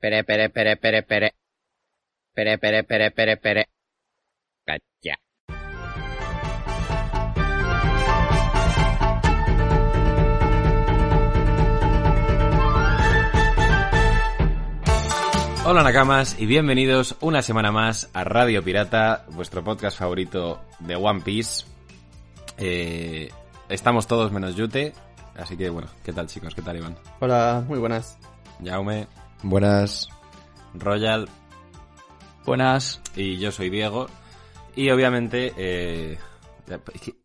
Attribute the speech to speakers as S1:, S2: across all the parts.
S1: Pere, pere, pere, pere, pere. Pere, pere, pere, pere, pere. Calla.
S2: Hola Nakamas y bienvenidos una semana más a Radio Pirata, vuestro podcast favorito de One Piece. Eh, estamos todos menos Yute, así que bueno, ¿qué tal chicos? ¿Qué tal Iván?
S3: Hola, muy buenas.
S2: Jaume,
S4: Buenas.
S2: Royal
S3: Buenas.
S2: y yo soy Diego. Y obviamente, eh,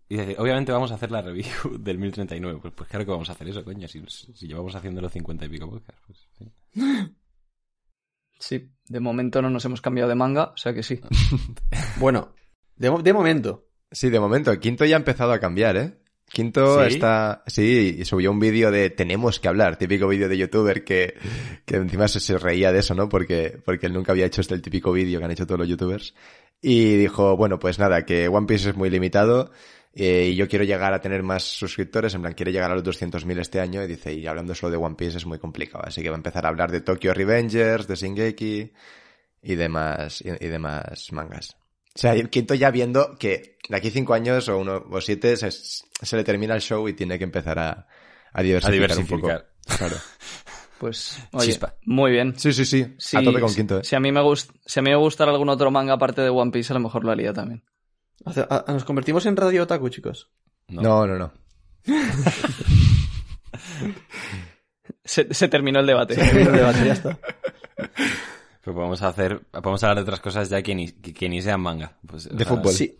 S2: eh, obviamente vamos a hacer la review del 1039. Pues, pues claro que vamos a hacer eso, coño, si, si llevamos haciéndolo 50 y pico podcasts. Pues, sí.
S3: Sí, de momento no nos hemos cambiado de manga, o sea que sí.
S4: Bueno,
S3: De, de momento.
S4: sí, de momento, Quinto ya ha empezado a cambiar, ¿eh? Quinto
S2: ¿Sí?
S4: está... Sí, y subió un vídeo de Tenemos que hablar, típico vídeo de youtuber que, que encima se, se reía de eso, ¿no? Porque, porque él nunca había hecho este el típico vídeo que han hecho todos los youtubers. Y dijo, bueno, pues nada, que One Piece es muy limitado eh, y yo quiero llegar a tener más suscriptores, en plan, quiere llegar a los 200.000 este año y dice, y hablando solo de One Piece es muy complicado, así que va a empezar a hablar de Tokyo Revengers, de Shingeki y demás, y, y demás mangas. O sea, el quinto ya viendo que de aquí cinco años o uno o siete se, se le termina el show y tiene que empezar a, a diversificar,
S2: A
S4: un poco.
S2: diversificar.
S4: Claro.
S3: Pues, oye,
S2: Chispa.
S3: muy bien.
S4: Sí, sí, sí.
S3: Sí,
S4: a tope con
S3: si-
S4: quinto, ¿eh?
S3: Si a mí me gust- si a mí me gustara algún otro manga aparte de One Piece, a lo mejor lo haría también.
S5: A- ¿Nos convertimos en Radio Otaku, chicos?
S2: No.
S4: No, no, no.
S3: Se, se terminó el debate.
S5: El debate, ya está.
S2: Pues podemos hacer, podemos hablar de otras cosas ya que ni, que, que ni sean manga. Pues, o
S4: De
S2: sea,
S4: fútbol.
S5: Sí.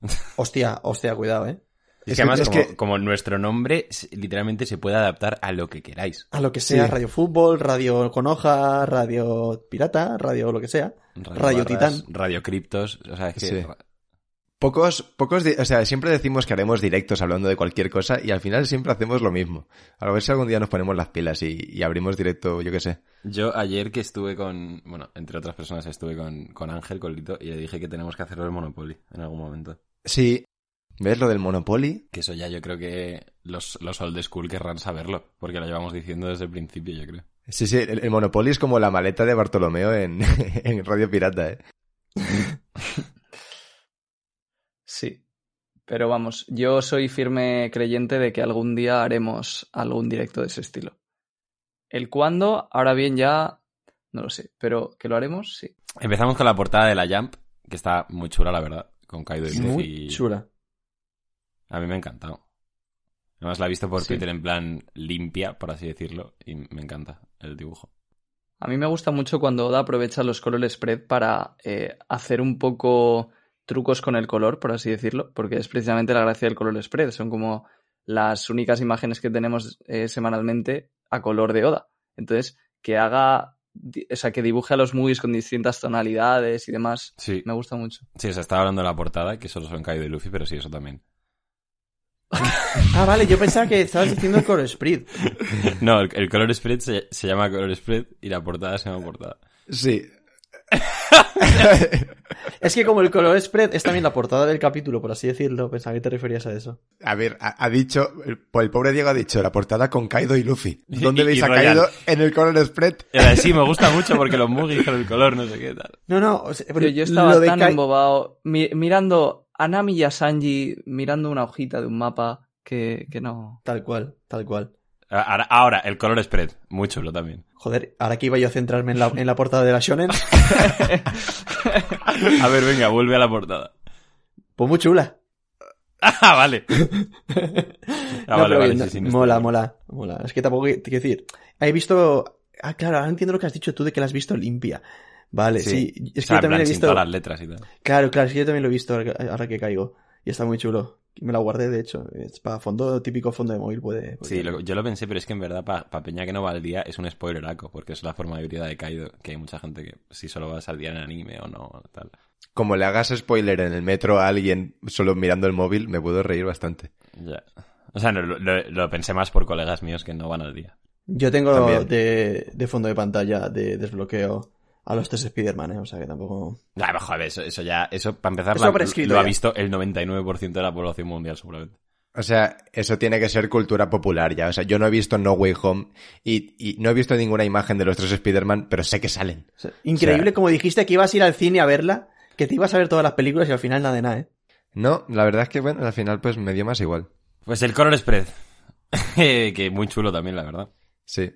S5: Hostia, hostia, cuidado, eh.
S2: Es
S4: Es
S2: que además,
S4: es
S2: como,
S4: que-
S2: como nuestro nombre literalmente se puede adaptar a lo que queráis.
S5: A lo que sea,
S4: Sí.
S5: Radio Fútbol, Radio con hoja, Radio Pirata, Radio lo que sea. Radio Titán.
S2: Radio Criptos. O sea, es que.
S4: Sí. Pocos, pocos, o sea, siempre decimos que haremos directos hablando de cualquier cosa y al final siempre hacemos lo mismo. A ver si algún día nos ponemos las pilas y, y abrimos directo, yo qué sé.
S2: Yo ayer que estuve con. Bueno, entre otras personas estuve con, con Ángel, con Lito, y le dije que tenemos que hacerlo el Monopoly en algún momento.
S4: Sí. ¿Ves lo del Monopoly?
S2: Que eso ya yo creo que los, los old school querrán saberlo, porque lo llevamos diciendo desde el principio, yo creo.
S4: Sí, sí, el, el Monopoly es como la maleta de Bartolomeo en, en Radio Pirata, ¿eh?
S3: Pero vamos, yo soy firme creyente de que algún día haremos algún directo de ese estilo. El cuándo, ahora bien ya, no lo sé, pero que lo haremos, sí.
S2: Empezamos con la portada de la Jump, que está muy chula, la verdad, con Kaido y.
S5: Muy chula.
S2: A mí me ha encantado. Además la he visto por
S3: Sí.
S2: Twitter en plan limpia, por así decirlo, y me encanta el dibujo.
S3: A mí me gusta mucho cuando Oda aprovecha los color spread para eh, hacer un poco trucos con el color, por así decirlo, porque es precisamente la gracia del color spread. Son como las únicas imágenes que tenemos eh, semanalmente a color de Oda. Entonces, que haga, o sea, que dibuje a los movies con distintas tonalidades y demás,
S2: Sí,
S3: me gusta mucho.
S2: sí, o sea, estaba hablando de la portada, que solo son Kaido y Luffy, pero sí, eso también.
S5: Ah, vale, yo pensaba que estabas diciendo el Color Sprint.
S2: No, el, el color spread se, se llama color spread y la portada se llama portada.
S4: Sí.
S5: Es que como el Color Spread es también la portada del capítulo, por así decirlo, pensaba que te referías a eso.
S4: A ver, ha, ha dicho, el, pues el pobre Diego ha dicho, la portada con Kaido y Luffy. ¿Dónde
S2: Y-
S4: veis
S2: y
S4: a
S2: Royal.
S4: Kaido? En el color spread.
S2: Era, sí, me gusta mucho porque los Mugis con el color, no sé qué tal.
S5: No, no, o sea, pero
S3: yo estaba tan embobado mi- mirando a Nami y a Sanji, mirando una hojita de un mapa, que, que no.
S5: Tal cual, tal cual.
S2: Ahora, ahora, el color spread, muy chulo también.
S5: Joder, ahora que iba yo a centrarme en la, en la portada de la Shonen,
S2: A ver, venga, vuelve a la portada.
S5: pues muy chula.
S2: Ah, vale. Ah,
S5: No,
S2: vale, vale,
S5: no-
S2: sí, sí, no
S5: mola, mola, mola. Es que tampoco te quiero decir. He visto. Ah, claro, ahora entiendo lo que has dicho tú de que la has visto limpia. Vale, sí. Es
S2: O
S5: que yo también he visto.
S2: todas las letras y tal.
S5: Claro, claro, es que yo también lo he visto ahora que caigo. Y está muy chulo. Me la guardé, de hecho. Es para fondo, típico fondo de móvil, puede. puede
S2: Sí, lo- yo lo pensé, pero es que en verdad para Peña que no va al día es un spoileraco, porque es la forma de vida de Kaido, que hay mucha gente que si solo vas al día en anime o no, tal.
S4: Como le hagas spoiler en el metro a alguien solo mirando el móvil, me puedo reír bastante.
S2: Ya. O sea, no, lo, lo- pensé más por colegas míos que no van al día.
S5: Yo tengo de, de fondo de pantalla de desbloqueo a los tres Spider-Man, ¿eh? O sea que tampoco.
S2: Ah, pero, joder, eso, eso ya, eso para empezar
S5: Eso
S2: la- lo ha visto el 99% de la población mundial seguramente.
S4: O sea, eso tiene que ser cultura popular ya. O sea, yo no he visto No Way Home y, y no he visto ninguna imagen de los tres Spider-Man, pero sé que salen.
S5: O sea, increíble
S4: O sea-
S5: como dijiste que ibas a ir al cine a verla, que te ibas a ver todas las películas y al final nada de nada, ¿eh?
S4: No, la verdad es que, bueno, al final pues me dio más igual.
S2: Pues el color spread. que muy chulo también, la verdad.
S4: Sí.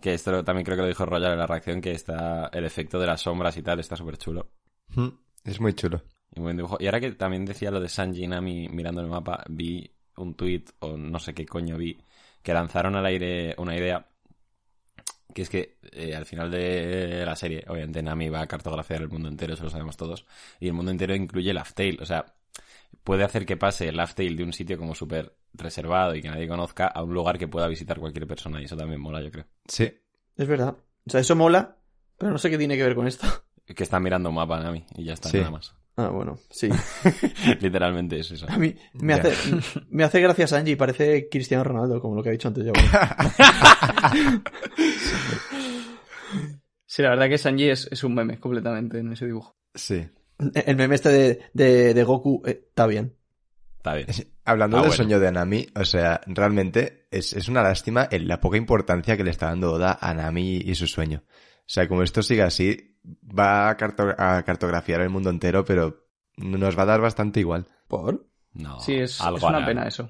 S2: Que esto lo- también creo que lo dijo Royal en la reacción, que está el efecto de las sombras y tal, está súper chulo.
S4: Mm, Es muy chulo.
S2: Y buen dibujo. Y ahora que también decía lo de Sanji y Nami mirando el mapa, vi un tweet o no sé qué coño vi, que lanzaron al aire una idea que es que eh, al final de la serie, obviamente Nami va a cartografiar el mundo entero, eso lo sabemos todos, y el mundo entero incluye Laugh Tale, o sea, puede hacer que pase el Laugh Tale de un sitio como súper reservado y que nadie conozca a un lugar que pueda visitar cualquier persona, y eso también mola, yo creo.
S4: Sí.
S5: Es verdad. O sea, eso mola, pero no sé qué tiene que ver con esto.
S2: Que está mirando un mapa Nami y ya está,
S4: Sí.
S2: nada más.
S5: Ah, bueno, sí.
S2: Literalmente es eso.
S5: A mí me hace, me hace gracia Sanji, parece Cristiano Ronaldo, como lo que ha dicho antes ya.
S3: Sí, la verdad que Sanji es, es un meme completamente en ese dibujo.
S4: Sí.
S5: El meme este de, de, de Goku eh, está bien.
S2: Está bien.
S4: Hablando
S2: Ah,
S4: del
S2: bueno.
S4: sueño de Nami, o sea, realmente es, es una lástima en la poca importancia que le está dando Oda a Nami y su sueño. O sea, como esto sigue así, va a, carto- a cartografiar el mundo entero, pero nos va a dar bastante igual.
S5: ¿Por?
S2: No,
S3: Sí, es,
S2: algo
S3: es una pena eso.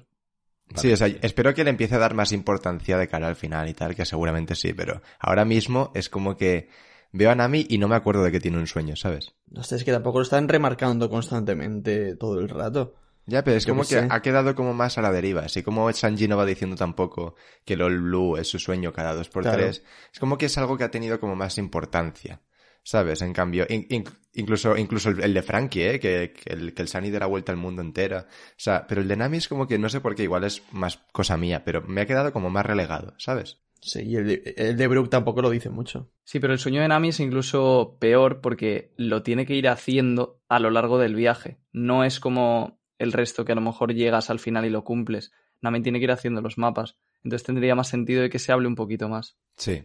S2: Vale.
S4: Sí, o sea, espero que le empiece a dar más importancia de cara al final y tal, que seguramente sí, pero ahora mismo es como que veo a Nami y no me acuerdo de que tiene un sueño, ¿sabes?
S5: No sé, es que tampoco lo están remarcando constantemente todo el rato.
S4: Ya, pero es
S5: Yo
S4: como que ha quedado como más a la deriva. Así como Sanji no va diciendo tampoco que LOL Blue es su sueño cada dos por
S5: Claro.
S4: tres. Es como que es algo que ha tenido como más importancia. ¿Sabes? En cambio, in- in- incluso, incluso el, el de Frankie, ¿eh? Que, que el, que el Sunny de la vuelta al mundo entera. O sea, pero el de Nami es como que no sé por qué, igual es más cosa mía, pero me ha quedado como más relegado, ¿sabes?
S5: Sí, y el de, el de Brook tampoco lo dice mucho.
S3: Sí, pero el sueño de Nami es incluso peor porque lo tiene que ir haciendo a lo largo del viaje. No es como el resto que a lo mejor llegas al final y lo cumples. Nami tiene que ir haciendo los mapas. Entonces tendría más sentido de que se hable un poquito más.
S4: Sí.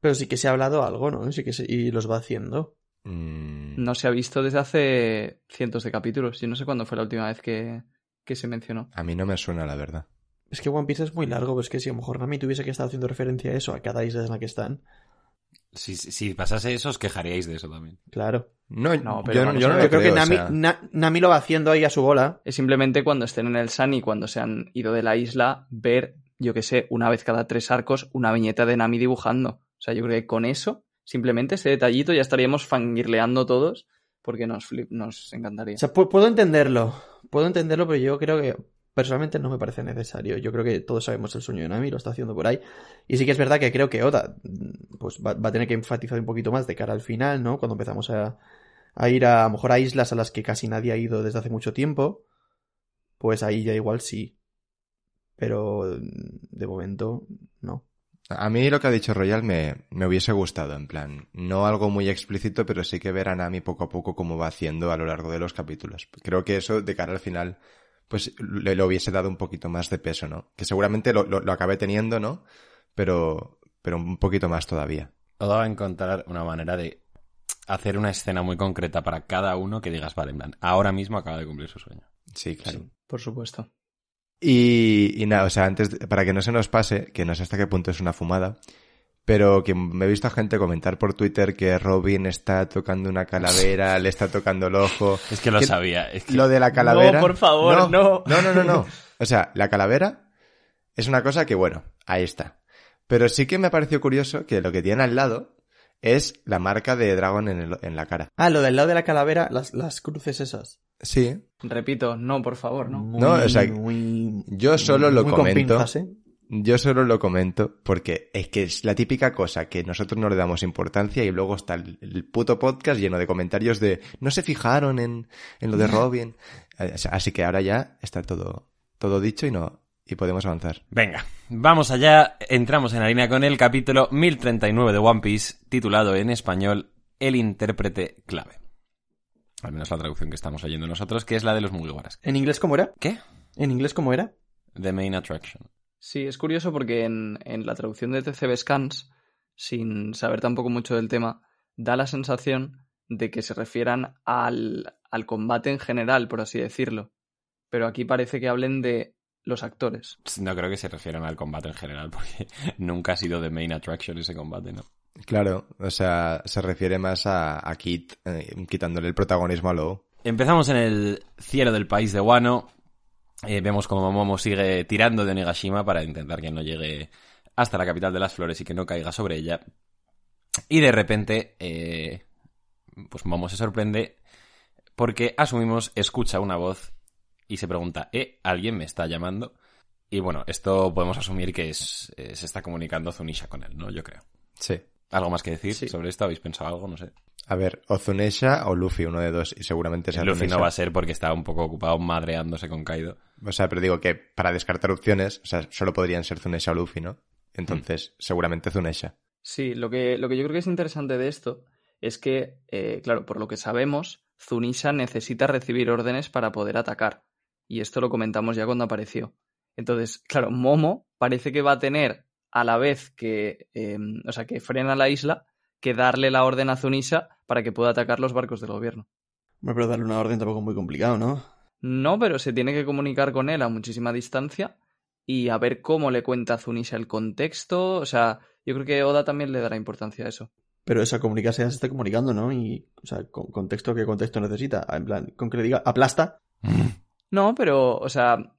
S5: Pero sí que se ha hablado algo, ¿no? Sí que se- y los va haciendo.
S4: Mm,
S3: No se ha visto desde hace cientos de capítulos. Yo no sé cuándo fue la última vez que, que se mencionó.
S4: A mí no me suena, la verdad.
S5: Es que One Piece es muy largo, pues que si a lo mejor Nami tuviese que estar haciendo referencia a eso, a cada isla en la que están.
S2: Si, pasase eso, os quejaríais de eso también.
S5: Claro.
S4: No,
S3: No, pero
S4: yo, no
S5: Yo creo que
S4: o
S5: Nami,
S4: sea,
S5: Na- Nami lo va haciendo ahí a su bola.
S3: Es simplemente cuando estén en el Sun y cuando se han ido de la isla, ver, yo que sé, una vez cada tres arcos, una viñeta de Nami dibujando. O sea, yo creo que con eso, simplemente ese detallito, ya estaríamos fangirleando todos porque nos, flip- nos encantaría.
S5: O sea, pu- puedo entenderlo. Puedo entenderlo, pero yo creo que personalmente no me parece necesario. Yo creo que todos sabemos el sueño de Nami, lo está haciendo por ahí. Y sí que es verdad que creo que Oda mm, pues va, a tener que enfatizar un poquito más de cara al final, ¿no? Cuando empezamos a, a ir a, a lo mejor a islas a las que casi nadie ha ido desde hace mucho tiempo, pues ahí ya igual sí. Pero mm, de momento no.
S4: A mí lo que ha dicho Royal me, me hubiese gustado, en plan, no algo muy explícito, pero sí que ver a Nami poco a poco cómo va haciendo a lo largo de los capítulos. Creo que eso, de cara al final, pues le, le hubiese dado un poquito más de peso, ¿no? Que seguramente lo, lo, lo acabé teniendo, ¿no? Pero, pero un poquito más todavía.
S2: Oda va a encontrar una manera de hacer una escena muy concreta para cada uno que digas, vale, en plan, ahora mismo acaba de cumplir su sueño.
S4: Sí, claro.
S3: Sí, por supuesto.
S4: Y, y nada, o sea, antes, de- para que no se nos pase, que no sé hasta qué punto es una fumada, pero que me he visto a gente comentar por Twitter que Robin está tocando una calavera, le está tocando el ojo.
S2: Es que lo
S4: Que-
S2: sabía. Es que...
S4: Lo de la calavera.
S3: No, por favor, no.
S4: No, no, no, no. O sea, la calavera es una cosa que, bueno, ahí está. Pero sí que me pareció curioso que lo que tiene al lado es la marca de Dragon en, el- en la cara.
S5: Ah, lo del lado de la calavera, las, las cruces esas.
S4: Sí.
S3: Repito, no, por favor, no.
S5: Muy,
S4: No, o sea,
S5: muy-
S4: yo solo lo
S5: muy con
S4: comento.
S5: pinzas, ¿eh?
S4: Yo solo lo comento porque es que es la típica cosa que nosotros no le damos importancia y luego está el, el puto podcast lleno de comentarios de no se fijaron en, en lo de Robin. Así que ahora ya está todo, todo dicho y no, y podemos avanzar.
S2: Venga, vamos allá. Entramos en la línea con el capítulo 1039 de One Piece, titulado en español El intérprete clave. Al menos la traducción que estamos oyendo nosotros, que es la de los Mugiwaras.
S5: ¿En inglés cómo era?
S2: ¿Qué?
S5: ¿En inglés cómo era?
S2: The Main Attraction.
S3: Sí, es curioso porque en, en la traducción de TCB Scans, sin saber tampoco mucho del tema, da la sensación de que se refieran al, al combate en general, por así decirlo. Pero aquí parece que hablen de los actores.
S2: No creo que se refieran al combate en general, porque nunca ha sido de main attraction ese combate, ¿no?
S4: Claro, o sea, se refiere más a, a Kit eh, quitándole el protagonismo a Lo.
S2: Empezamos en el cielo del país de Wano. Eh, vemos como Momo sigue tirando de Negashima para intentar que no llegue hasta la capital de las flores y que no caiga sobre ella. Y de repente, eh, pues Momo se sorprende porque asumimos escucha una voz y se pregunta, ¿eh? ¿Alguien me está llamando? Y bueno, esto podemos asumir que es, eh, se está comunicando Zunisha con él, ¿no? Yo creo.
S4: Sí.
S2: ¿Algo más que decir
S3: Sí.
S2: sobre esto? ¿Habéis pensado algo? No sé.
S4: A ver, o Zunesha o Luffy, uno de dos, y seguramente sea
S2: Luffy no va a ser porque está un poco ocupado madreándose con Kaido.
S4: O sea, pero digo que para descartar opciones, o sea, solo podrían ser Zunesha o Luffy, ¿no? Entonces, seguramente Zunesha.
S3: Sí, lo que, lo que yo creo que es interesante de esto es que, eh, claro, por lo que sabemos, Zunisha necesita recibir órdenes para poder atacar. Y esto lo comentamos ya cuando apareció. Entonces, claro, Momo parece que va a tener a la vez que, eh, o sea, que frena la isla, que darle la orden a Zunisha para que pueda atacar los barcos del gobierno.
S5: Hombre, pero darle una orden tampoco es muy complicado, ¿no?
S3: No, pero se tiene que comunicar con él a muchísima distancia y a ver cómo le cuenta a Zunisha el contexto. O sea, yo creo que Oda también le dará importancia a eso.
S5: Pero esa comunicarse ya se está comunicando, ¿no? Y, o sea, con contexto, ¿qué contexto necesita? En plan, con que le diga, aplasta.
S3: No, pero, o sea,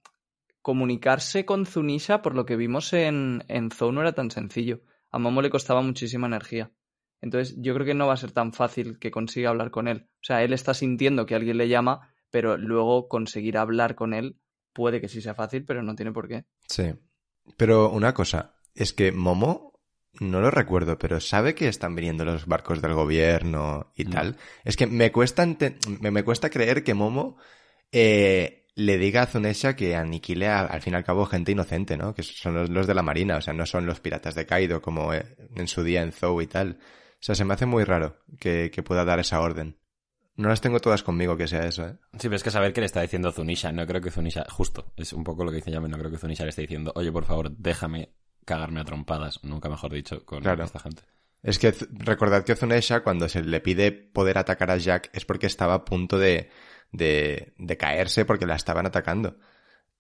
S3: comunicarse con Zunisha, por lo que vimos en, en Zou, no era tan sencillo. A Momo le costaba muchísima energía. Entonces, yo creo que no va a ser tan fácil que consiga hablar con él. O sea, él está sintiendo que alguien le llama, pero luego conseguir hablar con él puede que sí sea fácil, pero no tiene por qué.
S4: Sí. Pero una cosa, es que Momo, no lo recuerdo, pero sabe que están viniendo los barcos del gobierno y
S2: No.
S4: tal. Es que me cuesta, ente- me, me cuesta creer que Momo eh, le diga a Zunesha que aniquile a- al fin y al cabo gente inocente, ¿no? Que son los, los de la marina, o sea, no son los piratas de Kaido como eh, en su día en Zou y tal. O sea, se me hace muy raro que, que pueda dar esa orden. No las tengo todas conmigo que sea eso, ¿eh?
S2: Sí, pero es que saber qué le está diciendo Zunisha. No creo que Zunisha, justo, es un poco lo que dice Yame, no creo que Zunisha le esté diciendo, oye, por favor, déjame cagarme a trompadas, nunca mejor dicho, con
S4: Claro.
S2: esta gente.
S4: Es que recordad que Zunesha, cuando se le pide poder atacar a Jack, es porque estaba a punto de, de, de caerse porque la estaban atacando.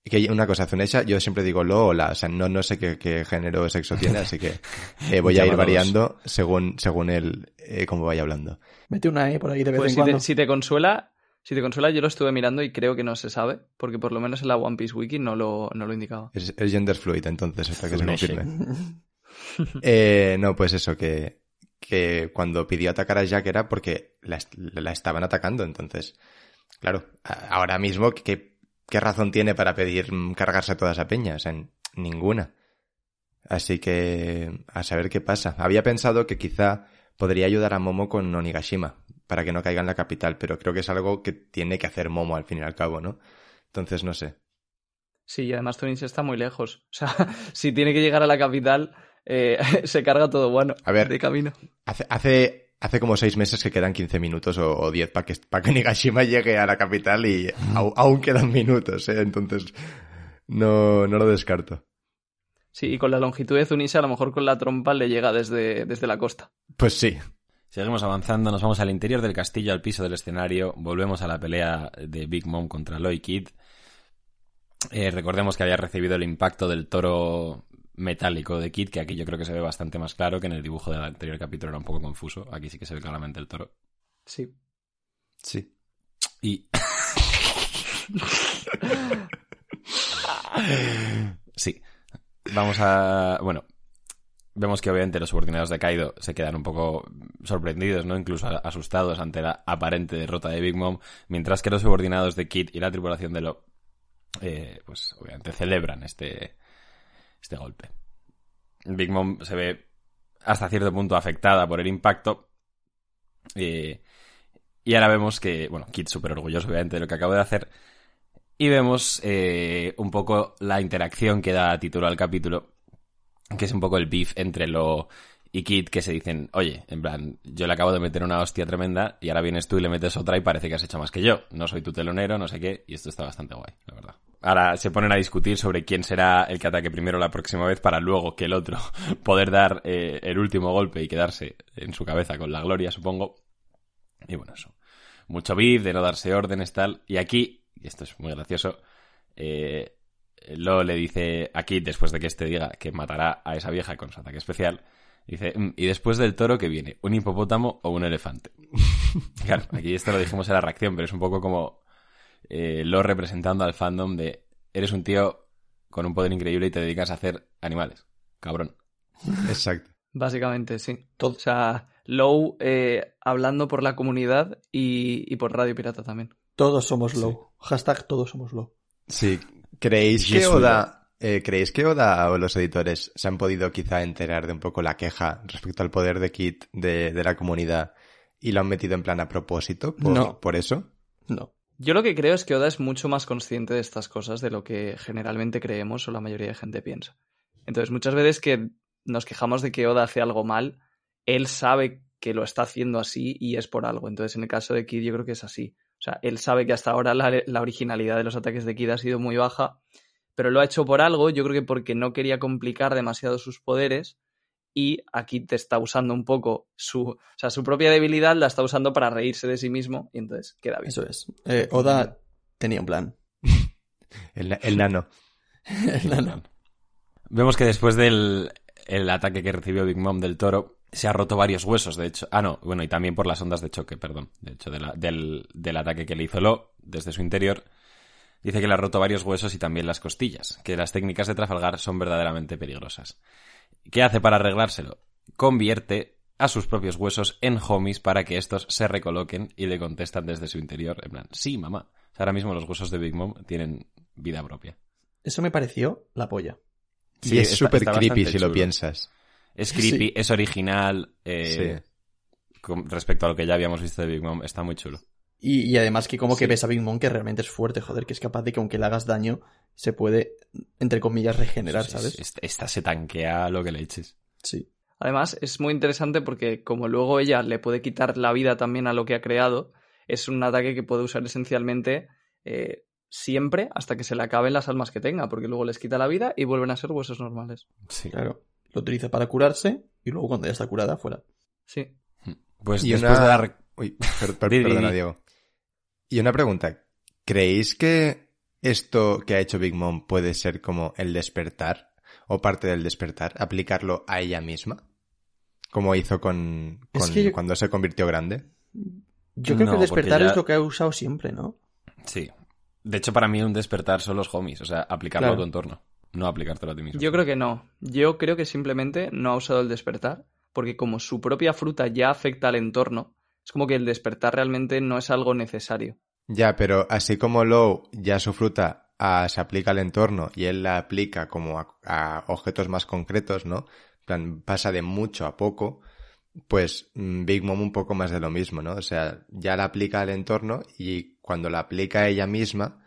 S4: Y que una cosa, Zunesha, yo siempre digo lo o la, o sea, no, no sé qué, qué género o sexo tiene, así que eh, voy a ir variando según, según él, eh, cómo vaya hablando.
S5: Mete una E por ahí de vez
S3: Pues
S5: en
S3: si
S5: cuando.
S3: te, si te consuela, si te consuela, yo lo estuve mirando y creo que no se sabe, porque por lo menos en la One Piece Wiki no lo, no lo indicaba.
S4: Es, es gender fluid, entonces, hasta que se confirme. Eh, no, pues eso, que, que cuando pidió atacar a Jack era porque la, la estaban atacando, entonces, claro, ahora mismo, ¿qué, qué razón tiene para pedir cargarse a toda esa peña? O sea, n- ninguna. Así que, a saber qué pasa. Había pensado que quizá podría ayudar a Momo con Onigashima, para que no caiga en la capital, pero creo que es algo que tiene que hacer Momo al fin y al cabo, ¿no? Entonces, no sé.
S3: Sí, y además Tunis está muy lejos. O sea, si tiene que llegar a la capital, eh, se carga todo bueno
S4: A ver.
S3: de camino.
S4: Hace, hace, hace como seis meses que quedan 15 minutos o, o 10 para que, para que Nigashima llegue a la capital y au- aún quedan minutos, ¿eh? Entonces, no, no lo descarto.
S3: Sí, y con la longitud de Zunisha, a lo mejor con la trompa le llega desde, desde la costa.
S4: Pues sí.
S2: Seguimos avanzando, nos vamos al interior del castillo, al piso del escenario, volvemos a la pelea de Big Mom contra Loy Kid. Eh, recordemos que había recibido el impacto del toro metálico de Kid, que aquí yo creo que se ve bastante más claro, que en el dibujo del anterior capítulo era un poco confuso. Aquí sí que se ve claramente el toro.
S3: Sí.
S4: Sí.
S2: Y. sí. Vamos a. Bueno. Vemos que obviamente los subordinados de Kaido se quedan un poco sorprendidos, ¿no? Incluso asustados ante la aparente derrota de Big Mom, mientras que los subordinados de Kid y la tripulación de Lo, eh, pues obviamente celebran este, este golpe. Big Mom se ve hasta cierto punto afectada por el impacto. eh, y ahora vemos que, bueno, Kid súper orgulloso obviamente de lo que acabo de hacer. Y vemos eh, un poco la interacción que da título al capítulo, que es un poco el beef entre Lo y Kid, que se dicen, oye, en plan, yo le acabo de meter una hostia tremenda y ahora vienes tú y le metes otra y parece que has hecho más que yo. No soy tu telonero, no sé qué, y esto está bastante guay, la verdad. Ahora se ponen a discutir sobre quién será el que ataque primero la próxima vez para luego que el otro poder dar eh, el último golpe y quedarse en su cabeza con la gloria, supongo. Y bueno, eso. Mucho beef de no darse órdenes, tal. Y aquí, y esto es muy gracioso, eh, Lo le dice aquí, después de que este diga que matará a esa vieja con su ataque especial, dice, "Mm, y después del toro que viene, ¿un hipopótamo o un elefante? claro, aquí esto lo dijimos en la reacción, pero es un poco como eh, lo representando al fandom de, eres un tío con un poder increíble y te dedicas a hacer animales. Cabrón.
S4: Exacto.
S3: Básicamente, sí.
S5: Todo.
S3: O sea, Low eh, hablando por la comunidad y, y por Radio Pirata también.
S5: Todos somos low. Hashtag todos somos low.
S4: Sí. ¿Creéis que. Oda, eh, ¿creéis que Oda o los editores se han podido quizá enterar de un poco la queja respecto al poder de Kit de, de la comunidad y lo han metido en plan a propósito por,
S5: No.
S4: por eso?
S5: No.
S3: Yo lo que creo es que Oda es mucho más consciente de estas cosas de lo que generalmente creemos o la mayoría de gente piensa. Entonces, muchas veces que nos quejamos de que Oda hace algo mal, él sabe que lo está haciendo así y es por algo. Entonces, en el caso de Kid, yo creo que es así. O sea, él sabe que hasta ahora la, la originalidad de los ataques de Kid ha sido muy baja, pero lo ha hecho por algo, yo creo que porque no quería complicar demasiado sus poderes y aquí te está usando un poco su, o sea, su propia debilidad la está usando para reírse de sí mismo y entonces queda bien.
S5: Eso es. Eh, Oda tenía un plan.
S4: El, el nano.
S5: No, no.
S2: Vemos que después del el ataque que recibió Big Mom del toro, se ha roto varios huesos, de hecho. Ah, no, bueno, y también por las ondas de choque, perdón. De hecho, de la- del, del ataque que le hizo Lo desde su interior. Dice que le ha roto varios huesos y también las costillas, que las técnicas de Trafalgar son verdaderamente peligrosas. ¿Qué hace para arreglárselo? Convierte a sus propios huesos en homies para que estos se recoloquen y le contestan desde su interior, en plan, sí, mamá. O sea, ahora mismo los huesos de Big Mom tienen vida propia.
S5: Eso me pareció la polla.
S4: y
S2: Sí,
S4: es súper creepy si lo piensas.
S2: Es creepy,
S5: Sí.
S2: es original. eh, con respecto a lo que ya habíamos visto de Big Mom, está muy chulo.
S5: Y, y además que como que
S2: Sí.
S5: ves a Big Mom que realmente es fuerte, joder, que es capaz de que aunque le hagas daño, se puede, entre comillas, regenerar,
S2: Sí,
S5: ¿sabes?
S2: sí, Esta, esta se tanquea lo que le eches.
S5: Sí.
S3: Además, es muy interesante porque como luego ella le puede quitar la vida también a lo que ha creado, es un ataque que puede usar esencialmente eh, siempre hasta que se le acaben las almas que tenga, porque luego les quita la vida y vuelven a ser huesos normales.
S2: Sí.
S5: Claro. Lo utiliza para curarse y luego cuando ya está curada, fuera.
S3: Sí.
S2: Pues
S4: Y
S2: después
S4: una-
S2: de la...
S4: Uy, per- per- perdona,
S2: di.
S4: Diego. Y una pregunta. ¿Creéis que esto que ha hecho Big Mom puede ser como el despertar o parte del despertar? ¿Aplicarlo a ella misma? Como hizo con,
S5: Es
S4: con-
S5: que yo-
S4: cuando se convirtió grande.
S5: Yo creo
S2: No,
S5: que el despertar
S2: ya-
S5: es lo que ha usado siempre, ¿no?
S2: Sí. De hecho, para mí un despertar son los homies. O sea, aplicarlo
S5: Claro.
S2: a tu entorno. No aplicártelo a ti mismo.
S3: Yo creo que no. Yo creo que simplemente no ha usado el despertar, porque como su propia fruta ya afecta al entorno, es como que el despertar realmente no es algo necesario.
S4: Ya, pero así como Low ya su fruta ah, se aplica al entorno y él la aplica como a, a objetos más concretos, ¿no? En plan, pasa de mucho a poco, pues mm, Big Mom un poco más de lo mismo, ¿no? O sea, ya la aplica al entorno y cuando la aplica ella misma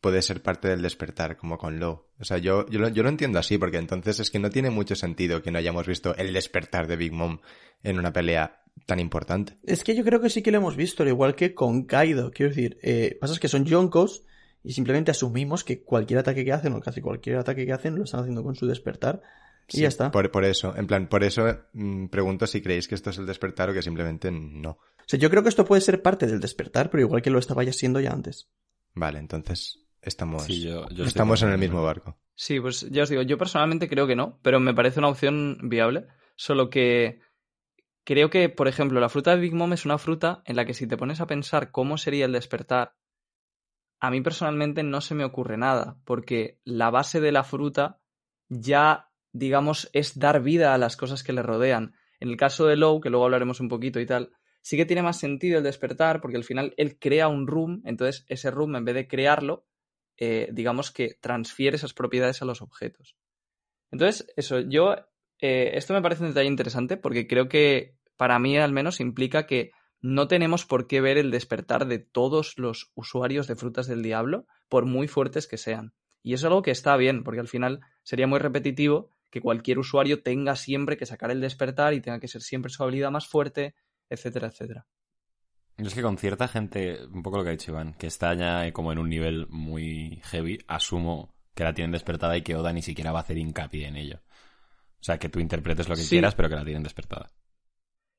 S4: puede ser parte del despertar, como con Low. O sea, yo, yo, lo, yo lo entiendo así, porque entonces es que no tiene mucho sentido que no hayamos visto el despertar de Big Mom en una pelea tan importante.
S5: Es que yo creo que sí que lo hemos visto, al igual que con Kaido. Quiero decir, eh, pasa es que son yonkos y simplemente asumimos que cualquier ataque que hacen, o casi cualquier ataque que hacen, lo están haciendo con su despertar. Y
S4: Sí,
S5: ya está.
S4: Por, por eso, en plan, por eso mm, pregunto si creéis que esto es el despertar o que simplemente no.
S5: O sea, yo creo que esto puede ser parte del despertar, pero igual que lo estaba ya siendo ya antes.
S4: Vale, entonces estamos,
S2: Sí, yo- yo estoy
S4: estamos en el mismo barco.
S3: Sí, pues ya os digo, yo personalmente creo que no, pero me parece una opción viable. Solo que creo que, por ejemplo, la fruta de Big Mom es una fruta en la que si te pones a pensar cómo sería el despertar, a mí personalmente no se me ocurre nada, porque la base de la fruta ya, digamos, es dar vida a las cosas que le rodean. En el caso de Low, que luego hablaremos un poquito y tal, sí que tiene más sentido el despertar, porque al final él crea un room, entonces ese room, en vez de crearlo, eh, digamos que transfiere esas propiedades a los objetos. Entonces, eso, yo, eh, esto me parece un detalle interesante porque creo que para mí al menos implica que no tenemos por qué ver el despertar de todos los usuarios de frutas del diablo, por muy fuertes que sean. Y es algo que está bien, porque al final sería muy repetitivo que cualquier usuario tenga siempre que sacar el despertar y tenga que ser siempre su habilidad más fuerte, etcétera, etcétera.
S2: Es que con cierta gente, un poco lo que ha dicho Iván, que está ya como en un nivel muy heavy, asumo que la tienen despertada y que Oda ni siquiera va a hacer hincapié en ello. O sea, que tú interpretes lo que
S3: Sí.
S2: quieras, pero que la tienen despertada.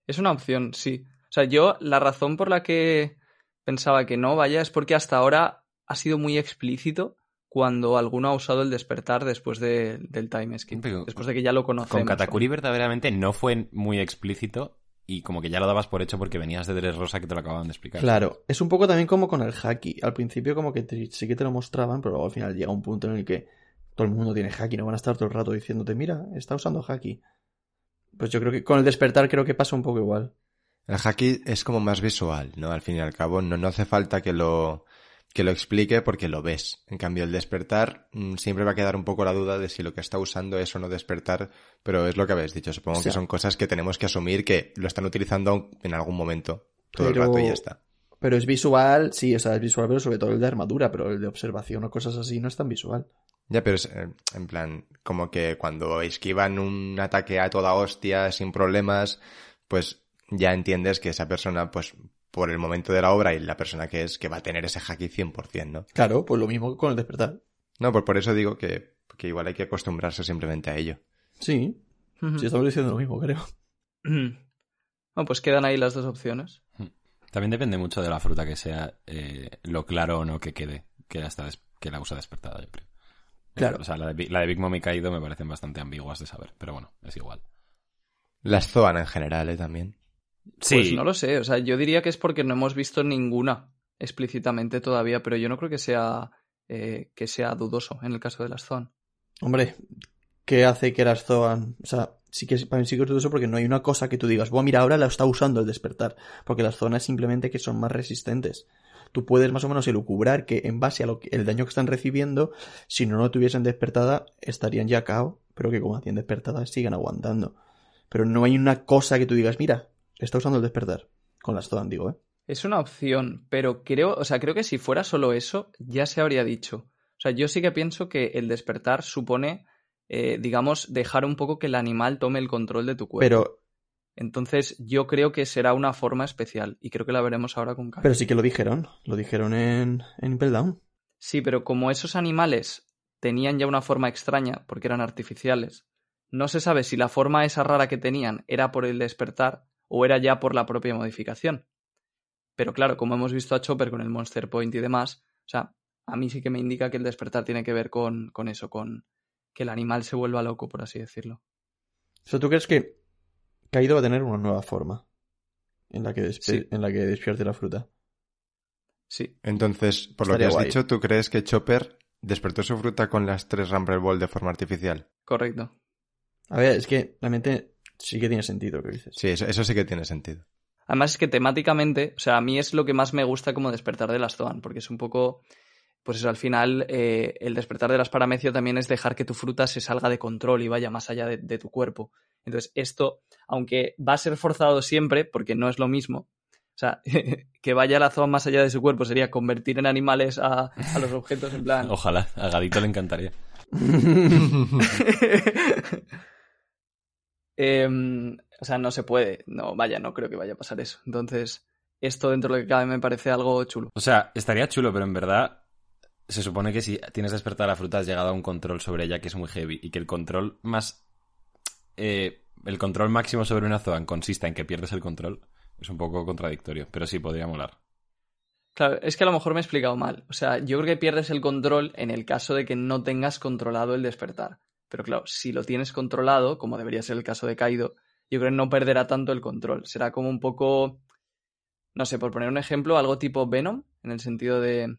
S3: Es una opción, sí. O sea, yo la razón por la que pensaba que no, vaya, es porque hasta ahora ha sido muy explícito cuando alguno ha usado el despertar después de- del time skip.
S2: Pero
S3: Después de que ya lo conocemos.
S2: Con Katakuri verdaderamente no fue muy explícito y como que ya lo dabas por hecho porque venías de Dres Rosa que te lo acababan de explicar.
S5: Claro, es un poco también como con el haki. Al principio como que te- sí que te lo mostraban, pero luego al final llega un punto en el que todo el mundo tiene haki, no van a estar todo el rato diciéndote, mira, está usando haki. Pues yo creo que con el despertar creo que pasa un poco igual.
S4: El haki es como más visual, ¿no? Al fin y al cabo, no, no hace falta que lo, que lo explique porque lo ves. En cambio, el despertar mm, siempre va a quedar un poco la duda de si lo que está usando es o no despertar, pero es lo que habéis dicho. Supongo
S5: O sea-
S4: que son cosas que tenemos que asumir que lo están utilizando en algún momento, todo
S5: Pero-
S4: el rato y ya está.
S5: Pero es visual, sí, o sea, es visual, pero sobre todo el de armadura, pero el de observación o cosas así no es tan visual.
S4: Ya, pero es eh, en plan, como que cuando esquivan un ataque a toda hostia sin problemas, pues ya entiendes que esa persona, pues por el momento de la obra y la persona que es, que va a tener ese haki 100%, ¿no?
S5: Claro, pues lo mismo que con el despertar.
S4: No, pues por eso digo que, que igual hay que acostumbrarse simplemente a ello.
S5: Sí, sí, estamos diciendo lo mismo, creo.
S3: Bueno, pues quedan ahí las dos opciones.
S2: También depende mucho de la fruta que sea, eh, lo claro o no que quede, que la, está que la usa despertada, yo creo.
S5: Claro.
S2: O sea, la de, la de Big Mom y Kaido me parecen bastante ambiguas de saber, pero bueno, es igual.
S4: Las Zoan en general, ¿eh? También.
S3: Pues no lo sé, o sea, yo diría que es porque no hemos visto ninguna explícitamente todavía, pero yo no creo que sea eh, que sea dudoso en el caso de las Zoan.
S5: Hombre, ¿qué hace que las Zoan? O sea, sí que para mí sí que es dudoso porque no hay una cosa que tú digas, bueno, mira, ahora la está usando el despertar. Porque las zonas simplemente que son más resistentes. Tú puedes más o menos elucubrar que en base a lo que, el daño que están recibiendo, si no lo tuviesen despertada, estarían ya cao, pero que como hacían despertada siguen aguantando. Pero no hay una cosa que tú digas, mira, está usando el despertar. Con las Zoan, digo, ¿eh?
S3: Es una opción, pero creo, o sea, creo que si fuera solo eso, ya se habría dicho. O sea, yo sí que pienso que el despertar supone, eh, digamos, dejar un poco que el animal tome el control de tu cuerpo.
S5: Pero,
S3: Entonces, yo creo que será una forma especial y creo que la veremos ahora con Kai.
S5: pero sí que lo dijeron. Lo dijeron en, en Impel Down.
S3: Sí, pero como esos animales tenían ya una forma extraña, porque eran artificiales, no se sabe si la forma esa rara que tenían era por el despertar o era ya por la propia modificación. Pero claro, como hemos visto a Chopper con el Monster Point y demás, o sea, a mí sí que me indica que el despertar tiene que ver con, con eso, con que el animal se vuelva loco, por así decirlo.
S5: O sea, ¿tú crees que Kaido va a tener una nueva forma en la que, despe-
S3: Sí.
S5: en la que despierte la fruta?
S3: Sí,
S4: Entonces, por lo que has
S5: guay.
S4: dicho, ¿tú crees que Chopper despertó su fruta con las tres Rumble Ball de forma artificial?
S3: correcto.
S5: A ver, es que realmente sí que tiene sentido lo que dices.
S4: Sí, eso, eso sí que tiene sentido.
S3: Además es que temáticamente, o sea, a mí es lo que más me gusta como despertar de las Zoan, porque es un poco, pues eso, al final eh, el despertar de las Paramecio también es dejar que tu fruta se salga de control y vaya más allá de, de tu cuerpo. Entonces esto, aunque va a ser forzado siempre, porque no es lo mismo, o sea, que vaya la Zoan más allá de su cuerpo sería convertir en animales a, a los objetos en plan...
S2: Ojalá, a Gadito le encantaría.
S3: Em, o sea, no se puede. No, vaya, no creo que vaya a pasar eso. Entonces, esto dentro de lo que cabe me parece algo chulo.
S2: O sea, estaría chulo, pero en verdad se supone que si tienes despertada la fruta has llegado a un control sobre ella que es muy heavy y que el control más... eh, el control máximo sobre una Zoan consista en que pierdes el control. Es un poco contradictorio, pero sí, podría molar.
S3: Claro, es que a lo mejor me he explicado mal. O sea, yo creo que pierdes el control en el caso de que no tengas controlado el despertar. Pero claro, si lo tienes controlado, como debería ser el caso de Kaido, yo creo que no perderá tanto el control. Será como un poco, no sé, por poner un ejemplo, algo tipo Venom, en el sentido de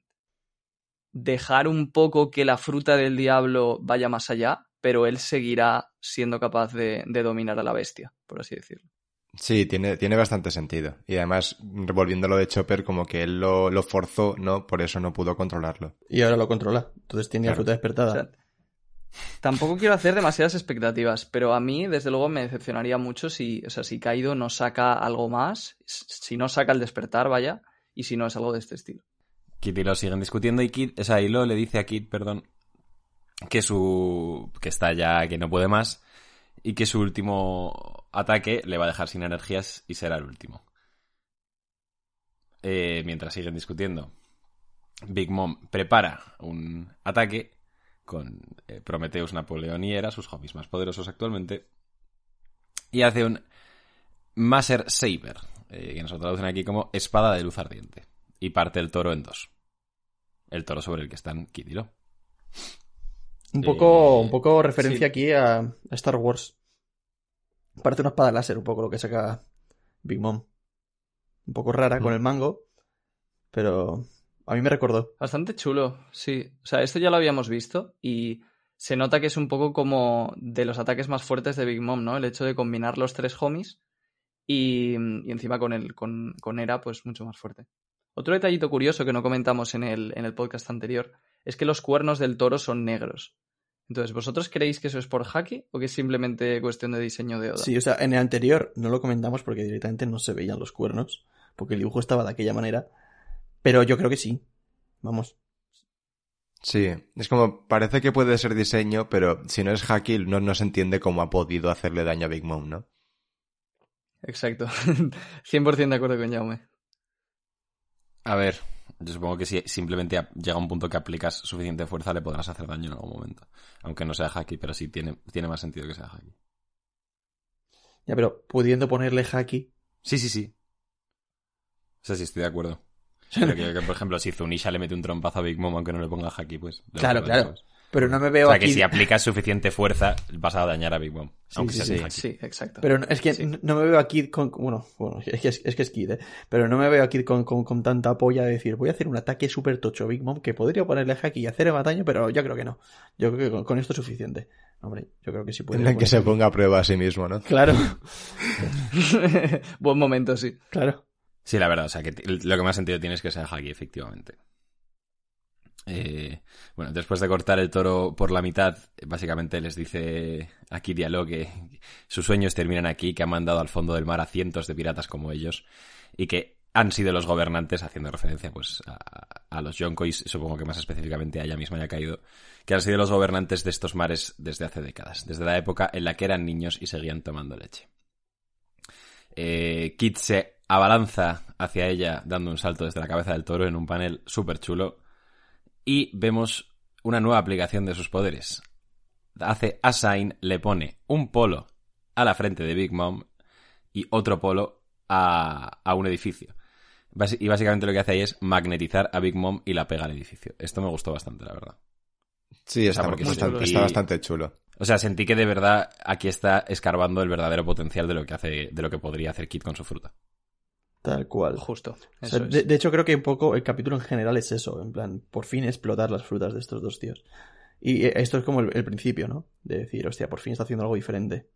S3: dejar un poco que la fruta del diablo vaya más allá, pero él seguirá siendo capaz de, de dominar a la bestia, por así decirlo.
S4: Sí, tiene, tiene bastante sentido. Y además, volviendo a lo de Chopper, como que él lo, lo forzó, ¿no? Por eso no pudo controlarlo.
S5: Y ahora lo controla. Entonces tiene la fruta despertada.
S3: O sea, tampoco quiero hacer demasiadas expectativas, pero a mí, desde luego, me decepcionaría mucho si, o sea, si Kaido no saca algo más, si no saca el despertar, vaya, y si no es algo de este estilo.
S2: Kid y Lo siguen discutiendo y Kid, o sea, Hilo le dice a Kid, perdón, que su. que está ya, que no puede más y que su último ataque le va a dejar sin energías y será el último. Eh, mientras siguen discutiendo, Big Mom prepara un ataque con eh, Prometheus, Napoleón y Hera, sus hobbies más poderosos actualmente, y hace un Maser Saber, eh, que nos lo traducen aquí como espada de luz ardiente, y parte el toro en dos. El toro sobre el que están Kid y Lo.
S5: Un poco,
S2: Eh,
S5: un poco referencia
S3: sí.
S5: aquí a, a Star Wars. Parece una espada láser, un poco lo que saca Big Mom. Un poco rara con el mango, pero a mí me recordó.
S3: Bastante chulo, sí. O sea, esto ya lo habíamos visto y se nota que es un poco como de los ataques más fuertes de Big Mom, ¿no? El hecho de combinar los tres homies y, y encima con, el, con, con Era, pues mucho más fuerte. Otro detallito curioso que no comentamos en el, en el podcast anterior es que los cuernos del toro son negros. Entonces, ¿vosotros creéis que eso es por haki o que es simplemente cuestión de diseño de Oda?
S5: Sí, o sea, en el anterior no lo comentamos porque directamente no se veían los cuernos, porque el dibujo estaba de aquella manera, pero yo creo que sí. Vamos.
S4: Sí, es como, parece que puede ser diseño, pero si no es Haki, no, no se entiende cómo ha podido hacerle daño a Big Mom, ¿no?
S3: Exacto. 100% de acuerdo con Jaume.
S2: A ver, yo supongo que si simplemente a- llega un punto que aplicas suficiente fuerza le podrás hacer daño en algún momento. Aunque no sea haki, pero sí tiene, tiene más sentido que sea haki.
S5: Ya, pero pudiendo ponerle haki.
S2: Sí, sí, sí. O sea, sí, estoy de acuerdo. Pero que, que, por ejemplo, si Zunisha le mete un trompazo a Big Mom aunque no le ponga haki, pues...
S5: Claro, claro. Pero no me
S2: O
S5: veo
S2: sea,
S5: aquí.
S2: que si aplicas suficiente fuerza, vas a dañar a Big Mom. aunque
S5: sí,
S2: sea sin
S5: sí.
S2: haki.
S3: Sí, exacto.
S5: Pero no- es que
S3: Sí.
S5: no me veo aquí con. Bueno, bueno es que es, es que es Kid, ¿eh? Pero no me veo aquí con, con, con tanta polla de decir, voy a hacer un ataque súper tocho a Big Mom que podría ponerle haki y hacerle más daño, pero yo creo que no. Yo creo que con, con esto es suficiente. Hombre, yo creo que sí puede.
S4: En la que se ponga a prueba a sí mismo, ¿no?
S5: Claro,
S3: Buen momento, sí.
S5: claro.
S2: Sí, la verdad, o sea, que lo que más sentido tiene es que sea haki, efectivamente. Eh, bueno, después de cortar el toro por la mitad, básicamente les dice a Kirialo que sus sueños terminan aquí, que han mandado al fondo del mar a cientos de piratas como ellos y que han sido los gobernantes, haciendo referencia pues a, a los Yonkois, supongo que más específicamente a ella misma haya caído, que han sido los gobernantes de estos mares desde hace décadas, desde la época en la que eran niños y seguían tomando leche. Eh, Kit se abalanza hacia ella dando un salto desde la cabeza del toro en un panel súper chulo y vemos una nueva aplicación de sus poderes. Hace assign, le pone un polo a la frente de Big Mom y otro polo a, a un edificio. Basi- Y básicamente lo que hace ahí es magnetizar a Big Mom y la pega al edificio. Esto me gustó bastante, la verdad.
S4: Sí, está,
S2: porque
S4: bastante, está bastante chulo.
S2: O sea, sentí que de verdad aquí está escarbando el verdadero potencial de lo que hace, de lo que podría hacer Kit con su fruta.
S5: Tal cual.
S3: Justo.
S5: O
S3: Eso
S5: sea,
S3: es.
S5: de, de hecho, creo que un poco el capítulo en general es eso, en plan, por fin explotar las frutas de estos dos tíos. Y eh, esto es como el, el principio, ¿no? De decir, hostia, por fin está haciendo algo diferente.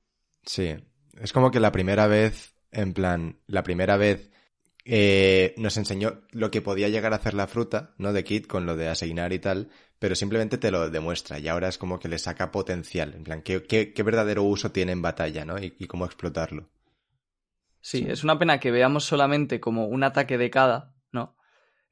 S4: Sí. Es como que la primera vez, en plan, la primera vez eh, nos enseñó lo que podía llegar a hacer la fruta, ¿no? De Kit con lo de asignar y tal, pero simplemente te lo demuestra y ahora es como que le saca potencial, en plan, qué, qué, qué verdadero uso tiene en batalla, ¿no? Y, y cómo explotarlo.
S3: Sí, es una pena que veamos solamente como un ataque de cada, ¿no?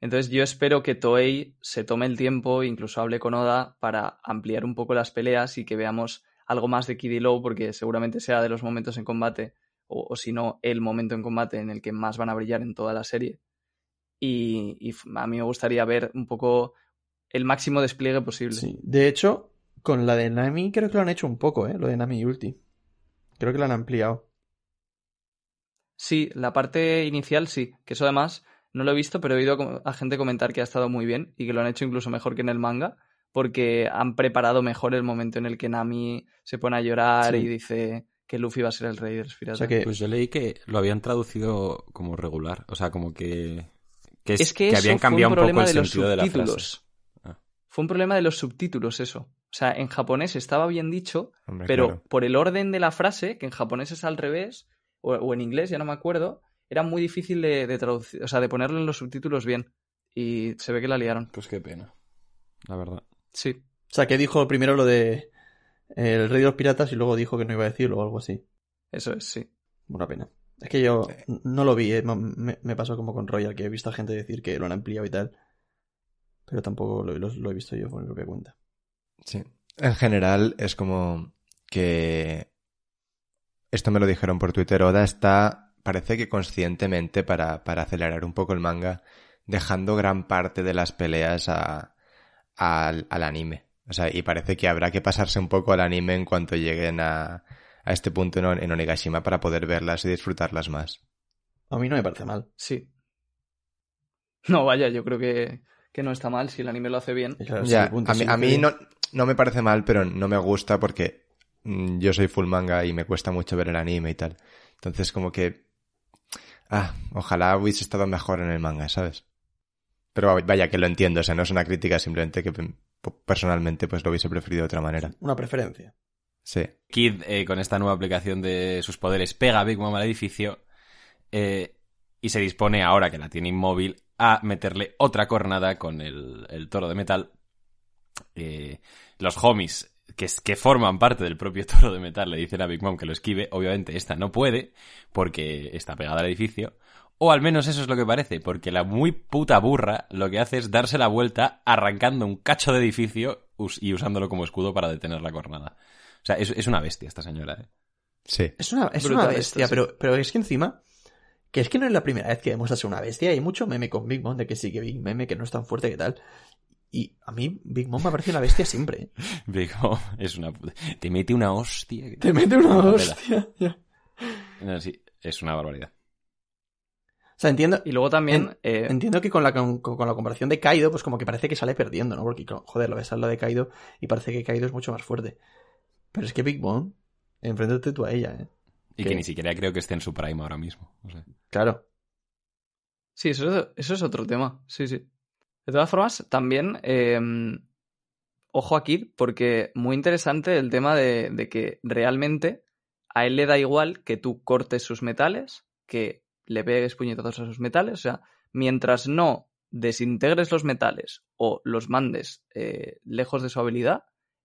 S3: Entonces yo espero que Toei se tome el tiempo, incluso hable con Oda, para ampliar un poco las peleas y que veamos algo más de Kid y Low, porque seguramente sea de los momentos en combate, o, o si no, el momento en combate en el que más van a brillar en toda la serie. Y, a mí me gustaría ver un poco el máximo despliegue posible.
S5: Sí. De hecho, con la de Nami creo que lo han hecho un poco, ¿eh? Lo de Nami y Ulti. Creo que lo han ampliado.
S3: Sí, la parte inicial sí, que eso además no lo he visto, pero he oído a gente comentar que ha estado muy bien y que lo han hecho incluso mejor que en el manga, porque han preparado mejor el momento en el que Nami se pone a llorar
S5: Sí.
S3: y dice que Luffy va a ser el rey de los
S5: O
S3: piratas.
S5: sea que,
S2: Pues yo leí que lo habían traducido como regular, o sea, como que... Que,
S3: es que,
S2: habían cambiado
S3: un
S2: un poco el
S3: de los
S2: sentido de la frase. Ah.
S3: Fue un problema de los subtítulos eso. O sea, en japonés estaba bien dicho,
S4: Hombre,
S3: pero
S4: claro.
S3: por el orden de la frase, que en japonés es al revés, o, o en inglés, ya no me acuerdo, era muy difícil de, de traducir, o sea, de ponerlo en los subtítulos bien. Y se ve que la liaron.
S2: Pues qué pena, la verdad.
S3: Sí.
S5: o sea, que dijo primero lo de eh, el rey de los piratas y luego dijo que no iba a decirlo o algo así.
S3: Eso es, sí.
S5: Una pena. Es que yo no lo vi, ¿eh? me, me pasó como con Royal, que he visto a gente decir que lo han ampliado y tal. Pero tampoco lo, lo- lo he visto yo por mi propia cuenta.
S4: Sí. En general es como que esto me lo dijeron por Twitter. Oda está, parece que conscientemente para, para acelerar un poco el manga, dejando gran parte de las peleas a, al, al anime. O sea, y parece que habrá que pasarse un poco al anime en cuanto lleguen a, a este punto en, en Onigashima para poder verlas y disfrutarlas más.
S5: A mí no me parece mal.
S3: Sí. No, vaya, yo creo que, que no está mal si el anime lo hace bien.
S4: Ya,
S5: sí, punto,
S4: a mí, a mí no, no me parece mal, pero no me gusta porque yo soy full manga y me cuesta mucho ver el anime y tal. Entonces, como que. Ah, ojalá hubiese estado mejor en el manga, ¿sabes? Pero vaya, que lo entiendo, o sea, no es una crítica, simplemente que mm, personalmente pues lo hubiese preferido de otra manera.
S5: Una preferencia.
S4: Sí.
S2: Kid, eh, con esta nueva aplicación de sus poderes, pega a Big Mom al edificio eh, y se dispone, ahora que la tiene inmóvil, a meterle otra cornada con el, el toro de metal. Eh, los homies que, es- que forman parte del propio toro de metal le dicen a Big Mom que lo esquive. Obviamente esta no puede porque está pegada al edificio. O al menos eso es lo que parece, porque la muy puta burra lo que hace es darse la vuelta arrancando un cacho de edificio y usándolo como escudo para detener la cornada. O sea, es, es una bestia esta señora, ¿eh?
S4: Sí.
S5: Es una, es una
S3: esto,
S5: bestia,
S3: sí.
S5: pero, pero es que encima, que es que no es la primera vez que vemos a ser una bestia. Hay mucho meme con Big Mom de que sí que Big Meme, que no es tan fuerte que tal. Y a mí Big Mom me parece una bestia siempre. ¿eh?
S2: Big Mom es una puta... Te mete una hostia. que-
S5: Te mete una hostia. ya.
S2: No, sí, es una barbaridad.
S5: O sea, entiendo,
S3: Y luego también, eh,
S5: entiendo que con la, con, con la comparación de Kaido, pues como que parece que sale perdiendo, ¿no? Porque, joder, lo ves al lado de Kaido y parece que Kaido es mucho más fuerte. Pero es que Big Mom, enfréntate tú a ella, ¿eh?
S2: Y
S5: ¿Qué?
S2: que ni siquiera creo que esté en su prime ahora mismo. O sea,
S5: Claro.
S3: Sí, eso, es- eso es otro tema. Sí, sí. De todas formas, también, eh, ojo aquí, porque muy interesante el tema de, que realmente a él le da igual que tú cortes sus metales, que le pegues puñetazos a sus metales. O sea, mientras no desintegres los metales o los mandes eh, lejos de su habilidad,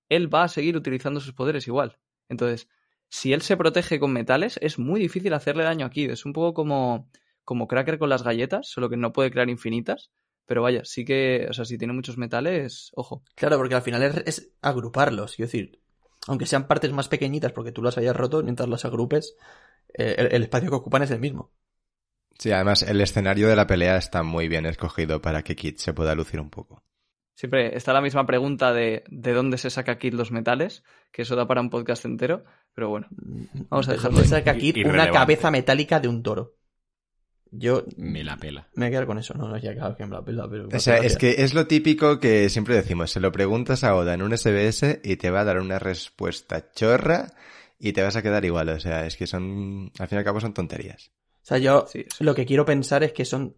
S3: él va a seguir utilizando sus poderes igual. Entonces, si él se protege con metales, es muy difícil hacerle daño aquí. Es un poco como, como Cracker con las galletas, solo que no puede crear infinitas. Pero vaya, sí que, o sea, si tiene muchos metales, ojo.
S5: Claro, porque al final es, es agruparlos. Quiero decir, aunque sean partes más pequeñitas porque tú las hayas roto, mientras las agrupes, eh, el, el espacio que ocupan es el mismo.
S4: Sí, además el escenario de la pelea está muy bien escogido para que Kid se pueda lucir un poco.
S3: Siempre está la misma pregunta de de dónde se saca aquí los metales, que eso da para un podcast entero, pero bueno, vamos a dejarlo.
S5: ¿Dónde saca
S2: I-
S5: una cabeza metálica de un toro? Yo
S2: me la pela.
S5: me voy a quedar con eso, no, no, ya claro que me la pela, pero...
S4: O sea, es que es lo típico que siempre decimos, se lo preguntas a Oda en un SBS y te va a dar una respuesta chorra y te vas a quedar igual. O sea, es que son, al fin y al cabo son tonterías.
S5: O sea, yo
S3: Sí, sí.
S5: lo que quiero pensar es que son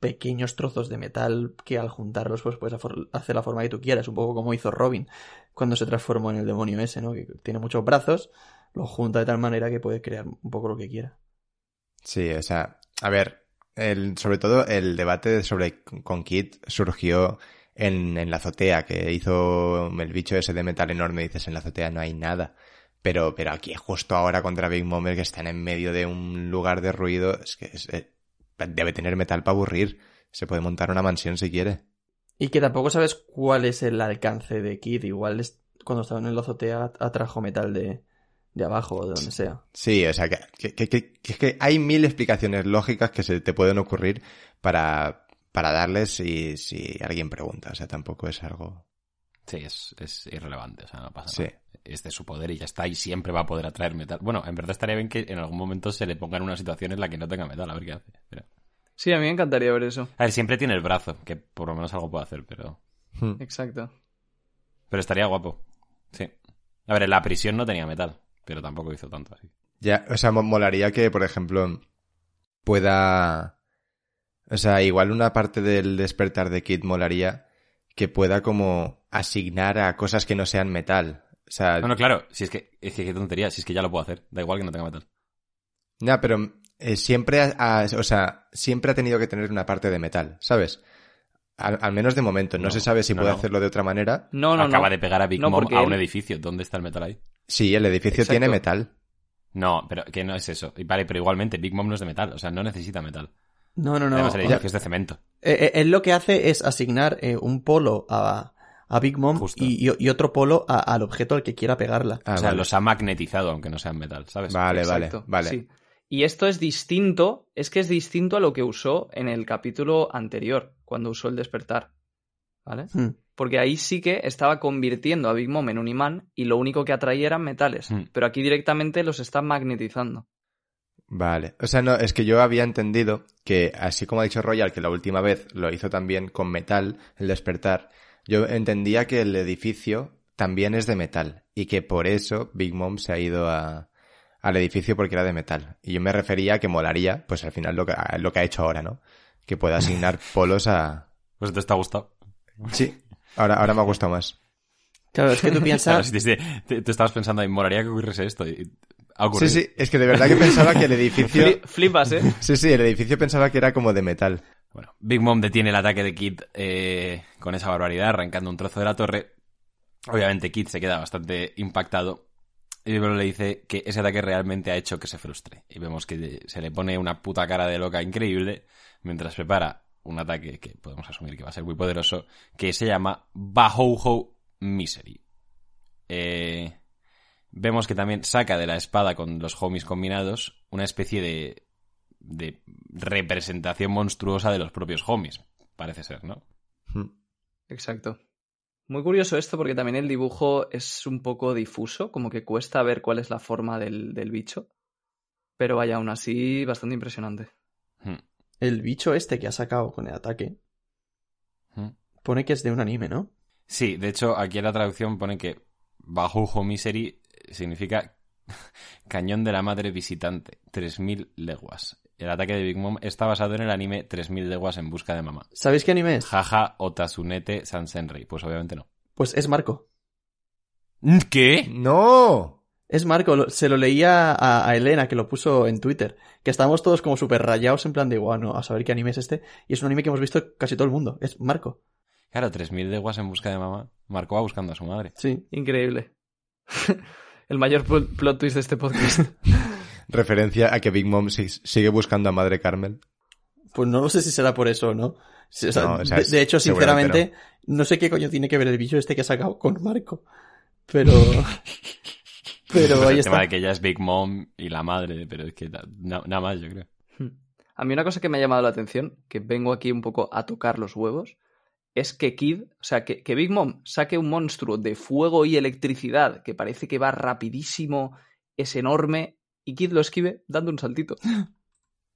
S5: pequeños trozos de metal que al juntarlos pues puedes hacer la forma que tú quieras, un poco como hizo Robin cuando se transformó en el demonio ese, ¿no? Que tiene muchos brazos, lo junta de tal manera que puede crear un poco lo que quiera.
S4: Sí, o sea, a ver, el, sobre todo el debate sobre con Kid surgió en, en la azotea, que hizo el bicho ese de metal enorme, dices, en la azotea no hay nada. Pero, pero aquí, justo ahora contra Big Mom, que están en medio de un lugar de ruido, es que es- eh, debe tener metal para aburrir. Se puede montar una mansión si quiere.
S5: Y que tampoco sabes cuál es el alcance de Kid, igual es, cuando estaba en la azotea atrajo metal de, de abajo o de donde sea.
S4: Sí, o sea, que, que, que- que- que es que hay mil explicaciones lógicas que se te pueden ocurrir para, para darles si, si alguien pregunta. O sea, tampoco es algo...
S2: Sí, es, es irrelevante, o sea, no pasa
S4: Sí.
S2: nada. Es de su poder y ya está, y siempre va a poder atraer metal. Bueno, en verdad estaría bien que en algún momento se le ponga en una situación en la que no tenga metal, a ver qué hace. Pero-
S3: Sí, a mí me encantaría ver eso.
S2: A ver, siempre tiene el brazo, que por lo menos algo puede hacer, pero...
S4: Hmm.
S3: Exacto.
S2: Pero estaría guapo. Sí. A ver, en la prisión no tenía metal, pero tampoco hizo tanto así.
S4: Ya, o sea, mo- molaría que, por ejemplo, pueda... O sea, igual una parte del despertar de Kid molaría que pueda como asignar a cosas que no sean metal. O sea,
S2: No, no, claro, si es que, es que qué tontería, si es que ya lo puedo hacer, da igual que no tenga metal.
S4: ya, pero eh, siempre ha, ha- o sea, siempre ha tenido que tener una parte de metal, ¿sabes? Al, al menos de momento. No,
S2: No,
S4: se sabe si
S2: no,
S4: puede
S2: no.
S4: hacerlo de otra manera.
S3: No, no,
S2: Acaba
S3: no.
S2: de pegar a Big
S3: No,
S2: Mom
S3: porque
S2: a un
S3: él-
S2: edificio. ¿Dónde está el metal ahí?
S4: Sí, el edificio
S3: Exacto.
S4: tiene metal.
S2: No, pero que no es eso. Y Vale, pero igualmente, Big Mom no es de metal, o sea, no necesita metal.
S5: No, no, no.
S2: Además, el edificio es de cemento.
S5: eh, eh, él lo que hace es asignar eh, un polo a, a Big Mom y, y- y otro polo a- al objeto al que quiera pegarla.
S4: Ah,
S2: o sea,
S4: vale.
S2: los ha magnetizado, aunque no sean metal, ¿sabes?
S4: Vale,
S3: Exacto,
S4: vale, vale.
S3: sí. Y esto es distinto, es que es distinto a lo que usó en el capítulo anterior, cuando usó el despertar. ¿Vale?
S5: Hmm.
S3: Porque ahí sí que estaba convirtiendo a Big Mom en un imán y lo único que atraía eran metales.
S2: Hmm.
S3: Pero aquí directamente los está magnetizando.
S4: Vale. O sea, no, es que yo había entendido que, así como ha dicho Royal, que la última vez lo hizo también con metal, el despertar, yo entendía que el edificio también es de metal y que por eso Big Mom se ha ido a, al edificio porque era de metal. Y yo me refería a que molaría, pues al final lo que, lo que ha hecho ahora, ¿no? Que pueda asignar polos a...
S2: Pues te está gustado.
S4: Sí, ahora, ahora me ha gustado más.
S5: Claro, es que tú
S2: Claro,
S5: piensas...
S2: si te, te- te estabas pensando, ahí, molaría que ocurriese esto. Y
S4: Sí, sí, es que de verdad que pensaba que el edificio...
S3: Fli- Flipas, ¿eh?
S4: Sí, sí, el edificio pensaba que era como de metal.
S2: Bueno, Big Mom detiene el ataque de Kid eh, con esa barbaridad, arrancando un trozo de la torre. Obviamente Kid se queda bastante impactado y luego le dice que ese ataque realmente ha hecho que se frustre. Y vemos que se le pone una puta cara de loca increíble mientras prepara un ataque que podemos asumir que va a ser muy poderoso, que se llama Bahouhou Misery. Eh, vemos que también saca de la espada con los homies combinados una especie de, de representación monstruosa de los propios homies, parece ser, ¿no?
S4: Hmm.
S3: Exacto. Muy curioso esto porque también el dibujo es un poco difuso, como que cuesta ver cuál es la forma del, del bicho. Pero vaya, aún así, bastante impresionante.
S2: Hmm,
S5: El bicho este que ha sacado con el ataque
S2: hmm.
S5: pone que es de un anime, ¿no?
S2: Sí, de hecho, aquí en la traducción pone que Bajujo Misery significa cañón de la madre visitante, 3000 leguas. El ataque de Big Mom está basado en el anime 3000 leguas en busca de mamá.
S5: ¿Sabéis qué anime es?
S2: Jaja Otasunete Sansenrei. Pues obviamente no.
S5: Pues es Marco.
S2: ¿Qué?
S4: ¡No!
S5: Es Marco, lo- se lo leía a, a Elena que lo puso en Twitter, que estábamos todos como súper rayados en plan de, bueno, a saber qué anime es este, y es un anime que hemos visto casi todo el mundo, es Marco.
S2: Claro, 3000 leguas en busca de mamá. Marco va buscando a su madre.
S5: Sí.
S3: Increíble. el mayor pl- plot twist de este podcast.
S4: Referencia a que Big Mom si- sigue buscando a Madre Carmel.
S5: Pues no lo sé si será por eso o no. O sea,
S4: No, o sea,
S5: de, de hecho, sinceramente, no. sé qué coño tiene que ver el bicho este que ha sacado con Marco. Pero... pero ahí
S2: el tema de que ella es Big Mom y la madre, pero es que na- na- nada más, yo creo.
S3: A mí una cosa que me ha llamado la atención, que vengo aquí un poco a tocar los huevos, es que Kid, o sea, que, que Big Mom saque un monstruo de fuego y electricidad que parece que va rapidísimo, es enorme, y Kid lo esquive dando un saltito.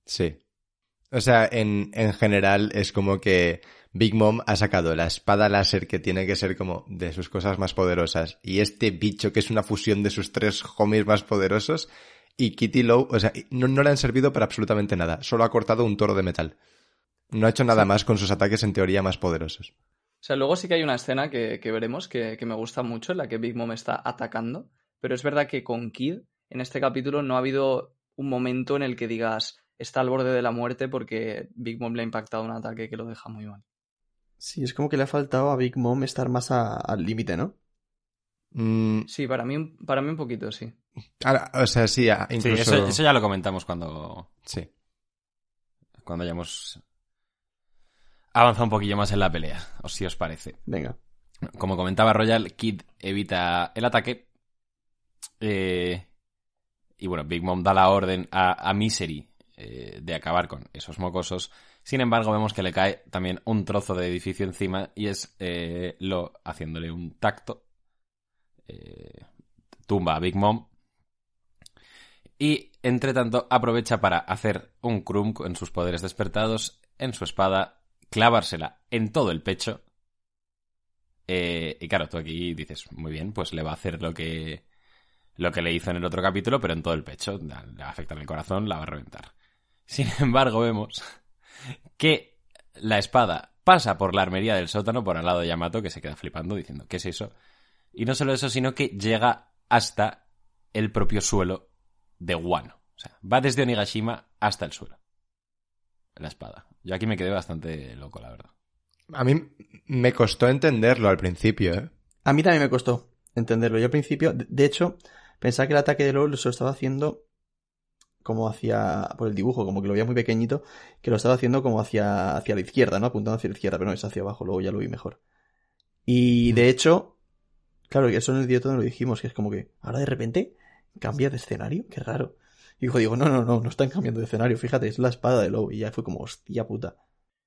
S4: Sí. O sea, en, en general es como que Big Mom ha sacado la espada láser que tiene que ser como de sus cosas más poderosas y este bicho que es una fusión de sus tres homies más poderosos y Kitty Lowe, o sea, no, no le han servido para absolutamente nada. Solo ha cortado un toro de metal. No ha hecho nada más con sus ataques en teoría más poderosos.
S3: O sea, luego sí que hay una escena que, que veremos que, que me gusta mucho, en la que Big Mom está atacando, pero es verdad que con Kid, en este capítulo, no ha habido un momento en el que digas está al borde de la muerte porque Big Mom le ha impactado un ataque que lo deja muy mal.
S5: Sí, es como que le ha faltado a Big Mom estar más a- al límite, ¿no?
S4: Mm,
S3: Sí, para mí, un- para mí un poquito, sí.
S4: ahora, o sea, sí, a-
S2: Sí,
S4: incluso...
S2: eso, eso ya lo comentamos cuando,
S4: Sí.
S2: cuando hayamos avanzado un poquillo más en la pelea, o si os parece.
S5: Venga.
S2: Como comentaba Royal, Kid evita el ataque. eh, y bueno, Big Mom da la orden a, Misery eh, de acabar con esos mocosos. Sin embargo, vemos que le cae también un trozo de edificio encima y es eh, lo haciéndole un tacto. eh, tumba a Big Mom. Y entre tanto aprovecha para hacer un crum en sus poderes despertados en su espada, clavársela en todo el pecho. Y claro, tú aquí dices, muy bien, pues le va a hacer lo que lo que le hizo en el otro capítulo, pero en todo el pecho. Le va a afectar el corazón, la va a reventar. Sin embargo, vemos que la espada pasa por la armería del sótano por al lado de Yamato, que se queda flipando diciendo, ¿qué es eso? Y no solo eso, sino que llega hasta el propio suelo de Wano. O sea, va desde Onigashima hasta el suelo. La espada. Yo aquí me quedé bastante loco, la verdad.
S4: A mí me costó entenderlo al principio, ¿eh?
S5: A mí también me costó entenderlo. Yo al principio, de, de hecho, pensaba que el ataque de LOL se lo estaba haciendo como hacia, por el dibujo, como que lo veía muy pequeñito, que lo estaba haciendo como hacia, hacia la izquierda, ¿no? Apuntando hacia la izquierda, pero no es hacia abajo, luego ya lo vi mejor. Y de hecho, claro, eso en el directo no lo dijimos, que es como que ahora de repente cambia de escenario, qué raro. Y digo, no, no, no, no están cambiando de escenario, fíjate, es la espada de Low, y ya fue como, hostia puta.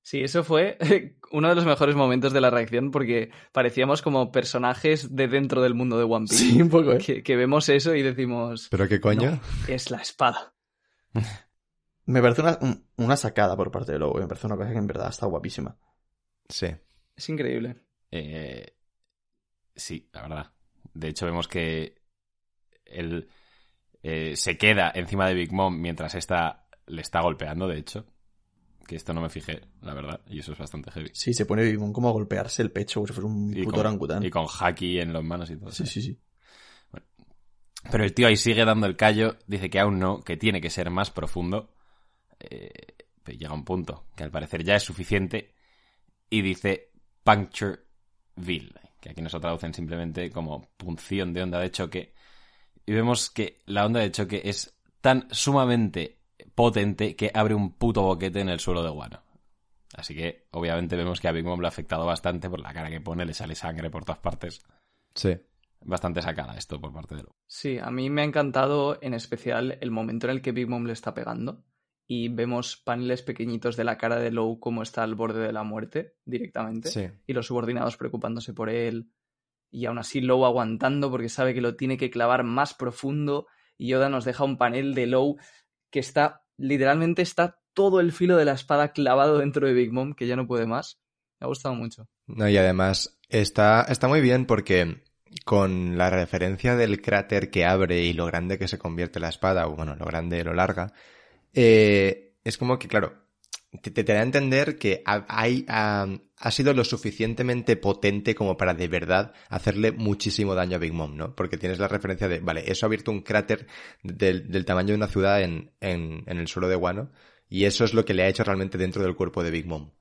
S3: Sí, eso fue uno de los mejores momentos de la reacción porque parecíamos como personajes de dentro del mundo de One Piece.
S5: Sí, un poco, ¿eh?
S3: Que, que vemos eso y decimos,
S4: ¿Pero qué coño?
S3: "No, es la espada.
S5: Me parece una, un- una sacada por parte de Lobo. Me parece una cosa que en verdad está guapísima.
S4: Sí.
S3: Es increíble.
S2: Eh, sí, la verdad. De hecho, vemos que él eh, se queda encima de Big Mom mientras esta le está golpeando, de hecho. Que esto no me fijé, la verdad, y eso es bastante heavy.
S5: Sí, se pone Big Mom como a golpearse el pecho como si fuera un puto orangután.
S2: y con haki en las manos y todo.
S5: Sí, sí, sí.
S2: Pero el tío ahí sigue dando el callo, dice que aún no, que tiene que ser más profundo. Eh, pero llega un punto que al parecer ya es suficiente y dice Punctureville, que aquí nos lo traducen simplemente como punción de onda de choque. Y vemos que la onda de choque es tan sumamente potente que abre un puto boquete en el suelo de Guano. Así que, obviamente, vemos que a Big Mom le ha afectado bastante por la cara que pone, le sale sangre por todas partes.
S4: Sí.
S2: Bastante sacada esto por parte de Lo.
S3: Sí, a mí me ha encantado en especial el momento en el que Big Mom le está pegando y vemos paneles pequeñitos de la cara de Low como está al borde de la muerte directamente
S4: Sí.
S3: y los subordinados preocupándose por él y aún así Low aguantando porque sabe que lo tiene que clavar más profundo y Yoda nos deja un panel de Low que está literalmente está todo el filo de la espada clavado dentro de Big Mom que ya no puede más. Me ha gustado mucho.
S4: No, y además está, está muy bien porque con la referencia del cráter que abre y lo grande que se convierte la espada, o bueno, lo grande, lo larga, eh, es como que, claro, te, te da a entender que ha, hay, ha, ha sido lo suficientemente potente como para de verdad hacerle muchísimo daño a Big Mom, ¿no? Porque tienes la referencia de, vale, eso ha abierto un cráter del, del tamaño de una ciudad en, en, en el suelo de Guano, y eso es lo que le ha hecho realmente dentro del cuerpo de Big Mom.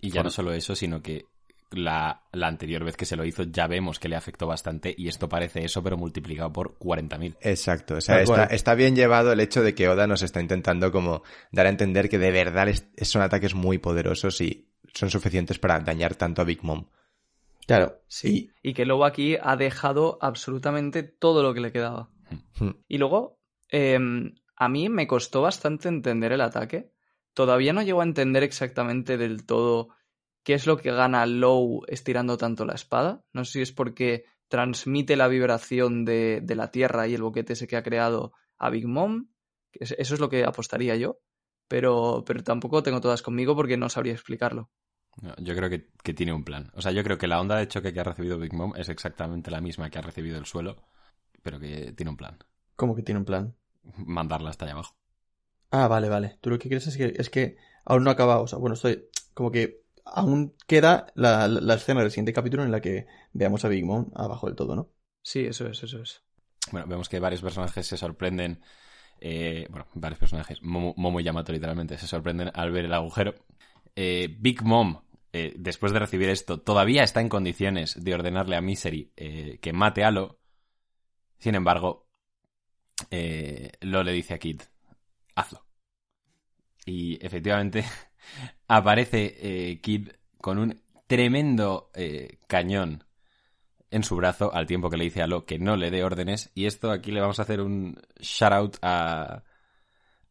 S2: Y ya
S4: Por-
S2: no solo eso, sino que la, la anterior vez que se lo hizo ya vemos que le afectó bastante y esto parece eso pero multiplicado por 40.000.
S4: Exacto, o sea, está bien llevado el hecho de que Oda nos está intentando como dar a entender que de verdad es- son ataques muy poderosos y son suficientes para dañar tanto a Big Mom.
S5: Claro.
S3: Sí. Y que Lobo aquí ha dejado absolutamente todo lo que le quedaba.
S4: Hmm.
S3: Y luego, eh, a mí me costó bastante entender el ataque. Todavía no llego a entender exactamente del todo qué es lo que gana Low estirando tanto la espada. No sé si es porque transmite la vibración de, de la tierra y el boquete ese que ha creado a Big Mom. Eso es lo que apostaría yo. Pero, pero tampoco tengo todas conmigo porque no sabría explicarlo.
S2: No, Yo creo que, que tiene un plan. O sea, yo creo que la onda de choque que ha recibido Big Mom es exactamente la misma que ha recibido el suelo, pero que tiene un plan.
S5: ¿Cómo que tiene un plan?
S2: Mandarla hasta allá abajo.
S5: Ah, vale, vale. Tú lo que quieres es que, es que aún no ha acabado. O sea, bueno, estoy como que aún queda la, la- la escena del siguiente capítulo en la que veamos a Big Mom abajo del todo, ¿no?
S3: Sí, eso es, eso es.
S2: Bueno, vemos que varios personajes se sorprenden. eh, bueno, varios personajes, Momo, Momo y Yamato literalmente, se sorprenden al ver el agujero. Eh, Big Mom, eh, después de recibir esto, todavía está en condiciones de ordenarle a Misery eh, que mate a Lo. Sin embargo, eh, Lo le dice a Kid, hazlo. Y efectivamente aparece Kid con un tremendo cañón en su brazo al tiempo que le dice a Lo que no le dé órdenes. Y esto aquí le vamos a hacer un shout out a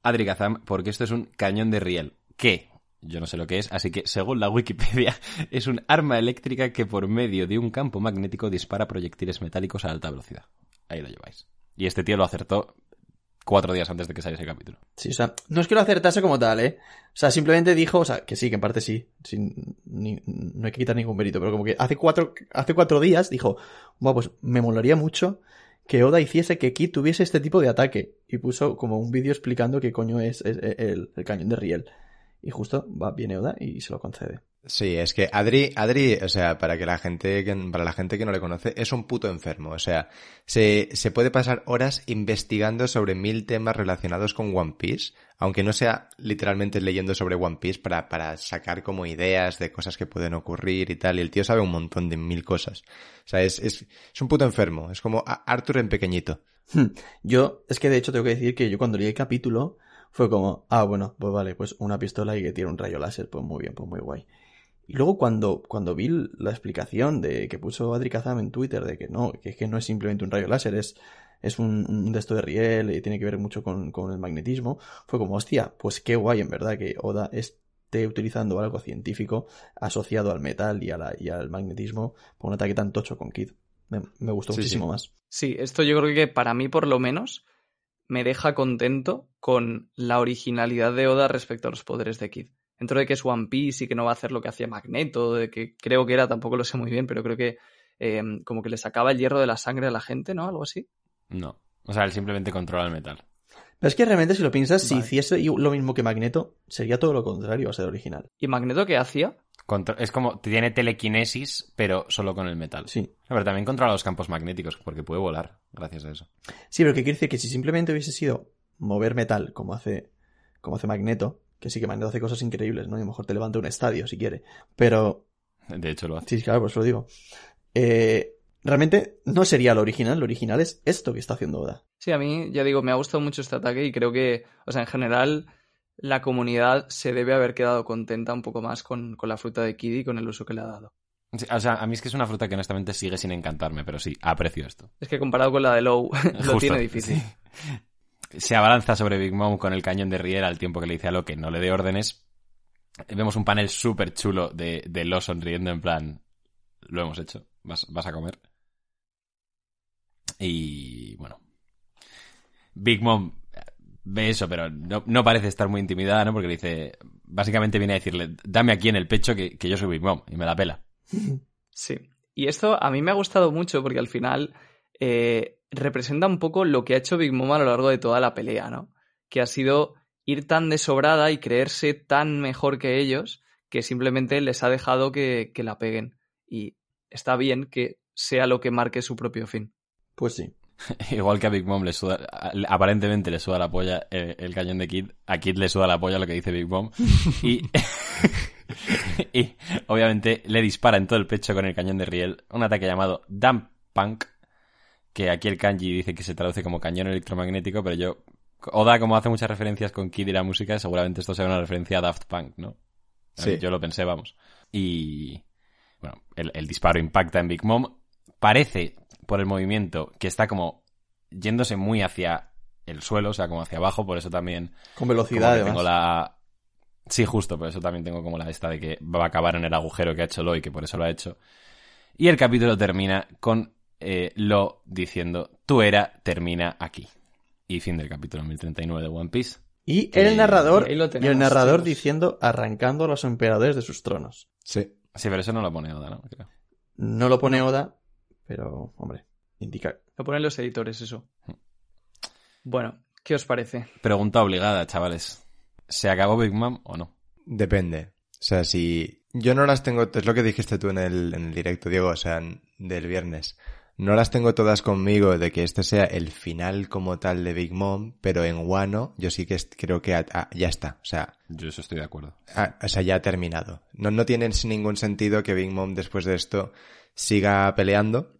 S2: Adri Kazam porque esto es un cañón de riel. Que yo no sé lo que es, así que según la Wikipedia es un arma eléctrica que por medio de un campo magnético dispara proyectiles metálicos a alta velocidad. Ahí lo lleváis. Y este tío lo acertó cuatro días antes de que saliese el capítulo.
S5: Sí, o sea, no es que lo acertase como tal, ¿eh? O sea, simplemente dijo, o sea, que sí, que en parte sí, sin, no hay que quitar ningún mérito, pero como que hace cuatro, hace cuatro días dijo, bueno, pues me molaría mucho que Oda hiciese que Kid tuviese este tipo de ataque. Y puso como un vídeo explicando qué coño es, es- es el, el cañón de Riel. Y justo va, viene Oda y se lo concede.
S4: Sí, es que Adri, Adri, o sea, para que la gente, que, para la gente que no le conoce, es un puto enfermo. O sea, se, se puede pasar horas investigando sobre mil temas relacionados con One Piece, aunque no sea literalmente leyendo sobre One Piece para, para sacar como ideas de cosas que pueden ocurrir y tal. Y el tío sabe un montón de mil cosas. O sea, es, es, es un puto enfermo. Es como Arthur en pequeñito.
S5: Hmm. Yo, es que de hecho tengo que decir que yo cuando leí el capítulo fue como, ah, bueno, pues vale, pues una pistola y que tiene un rayo láser, pues muy bien, pues muy guay. Y luego cuando, cuando vi la explicación de que puso Adri Kazam en Twitter de que no, que es que no es simplemente un rayo láser, es, es un, un de esto de riel y tiene que ver mucho con, con el magnetismo, fue como, hostia, pues qué guay en verdad que Oda esté utilizando algo científico asociado al metal y, a la- y al magnetismo por un ataque tan tocho con Kid. Me, me gustó
S4: Sí,
S5: muchísimo
S4: sí.
S5: más.
S3: Sí, esto yo creo que para mí por lo menos me deja contento con la originalidad de Oda respecto a los poderes de Kid. Dentro de que es One Piece y que no va a hacer lo que hacía Magneto, de que creo que era, tampoco lo sé muy bien, pero creo que eh, como que le sacaba el hierro de la sangre a la gente, ¿no? Algo así.
S2: No. O sea, él simplemente controla el metal.
S5: Pero es que realmente, si lo piensas, si hiciese lo mismo que Magneto, sería todo lo contrario a ser original.
S3: ¿Y Magneto qué hacía?
S2: Contro- es como, tiene telequinesis, pero solo con el metal.
S5: Sí.
S2: Pero también controla los campos magnéticos, porque puede volar gracias a eso.
S5: Sí, pero que quiere decir que si simplemente hubiese sido mover metal como hace, como hace Magneto, que sí que Magneto hace cosas increíbles, ¿no? Y a lo mejor te levanta un estadio si quiere. Pero,
S2: De hecho, lo hace.
S5: sí, claro, pues lo digo. Eh, realmente no sería lo original, lo original es esto que está haciendo Oda.
S3: Sí, a mí, ya digo, me ha gustado mucho este ataque y creo que, o sea, en general, la comunidad se debe haber quedado contenta un poco más con, con la fruta de Kid y con el uso que le ha dado.
S2: Sí, o sea, a mí es que es una fruta que honestamente sigue sin encantarme, pero sí, aprecio esto.
S3: Es que comparado con la de Low, lo tiene difícil.
S2: sí. Se abalanza sobre Big Mom con el cañón de Riel al tiempo que le dice a Lo que no le dé órdenes. Vemos un panel súper chulo de, de Lo sonriendo en plan, lo hemos hecho, vas, vas a comer. Y bueno, Big Mom ve eso, pero no, no parece estar muy intimidada, ¿no? Porque le dice, básicamente viene a decirle, dame aquí en el pecho que, que yo soy Big Mom y me la pela.
S3: Sí. Y esto a mí me ha gustado mucho porque al final eh, representa un poco lo que ha hecho Big Mom a lo largo de toda la pelea, ¿no? Que ha sido ir tan desobrada y creerse tan mejor que ellos que simplemente les ha dejado que, que la peguen. Y está bien que sea lo que marque su propio fin.
S5: Pues sí.
S2: Igual que a Big Mom le suda, aparentemente le suda la polla eh, el cañón de Kid, a Kid le suda la polla lo que dice Big Mom. Y, y obviamente le dispara en todo el pecho con el cañón de Riel un ataque llamado Dump Punk, que aquí el kanji dice que se traduce como cañón electromagnético, pero yo... Oda, como hace muchas referencias con Kid y la música, seguramente esto sea una referencia a Daft Punk, ¿no?
S4: Sí.
S2: Yo lo pensé, vamos. Y... Bueno, el, el disparo impacta en Big Mom. Parece, por el movimiento, que está como yéndose muy hacia el suelo, o sea, como hacia abajo, por eso también
S5: Con
S2: como
S5: velocidad,
S2: que
S5: además.
S2: tengo la... Sí, justo, por eso también tengo como la esta de que va a acabar en el agujero que ha hecho Lo y que por eso lo ha hecho. Y el capítulo termina con eh, Lo diciendo, tu era termina aquí. Y fin del capítulo 1039 de One Piece.
S5: Y el narrador,
S3: y
S5: el narrador diciendo arrancando a los emperadores de sus tronos.
S4: Sí.
S2: Sí, pero eso no lo pone Oda, ¿no? Creo.
S5: No lo pone Oda, pero, hombre, indica.
S3: Lo ponen los editores, eso. Bueno, ¿qué os parece?
S2: Pregunta obligada, chavales. ¿Se acabó Big Mom o no?
S4: Depende. O sea, si yo no las tengo, es lo que dijiste tú en el, en el directo, Diego, o sea, en- del viernes. No las tengo todas conmigo de que este sea el final como tal de Big Mom, pero en Wano yo sí que creo que a- a- ya está. O sea,
S2: Yo eso estoy de acuerdo.
S4: O sea, ya ha terminado. No, no tiene ningún sentido que Big Mom después de esto siga peleando,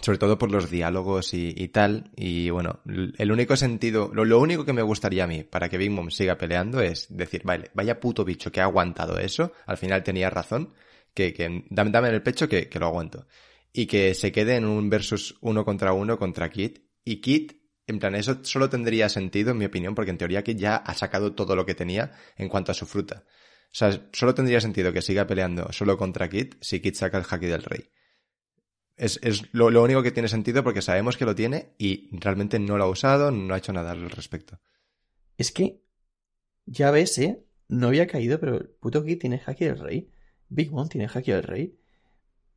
S4: sobre todo por los diálogos y, y tal. Y bueno, el único sentido, lo, lo único que me gustaría a mí para que Big Mom siga peleando es decir, vale, vaya puto bicho que ha aguantado eso, al final tenía razón, que, que dame, dame en el pecho que, que lo aguanto. Y que se quede en un versus uno contra uno contra Kid. Y Kid, en plan, eso solo tendría sentido, en mi opinión, porque en teoría Kid ya ha sacado todo lo que tenía en cuanto a su fruta. O sea, solo tendría sentido que siga peleando solo contra Kid si Kid saca el haki del rey. Es, es lo, lo único que tiene sentido porque sabemos que lo tiene y realmente no lo ha usado, no ha hecho nada al respecto.
S5: Es que, ya ves, ¿eh? No había caído, pero el puto Kid tiene Haki del Rey. Big Mom tiene Haki del Rey.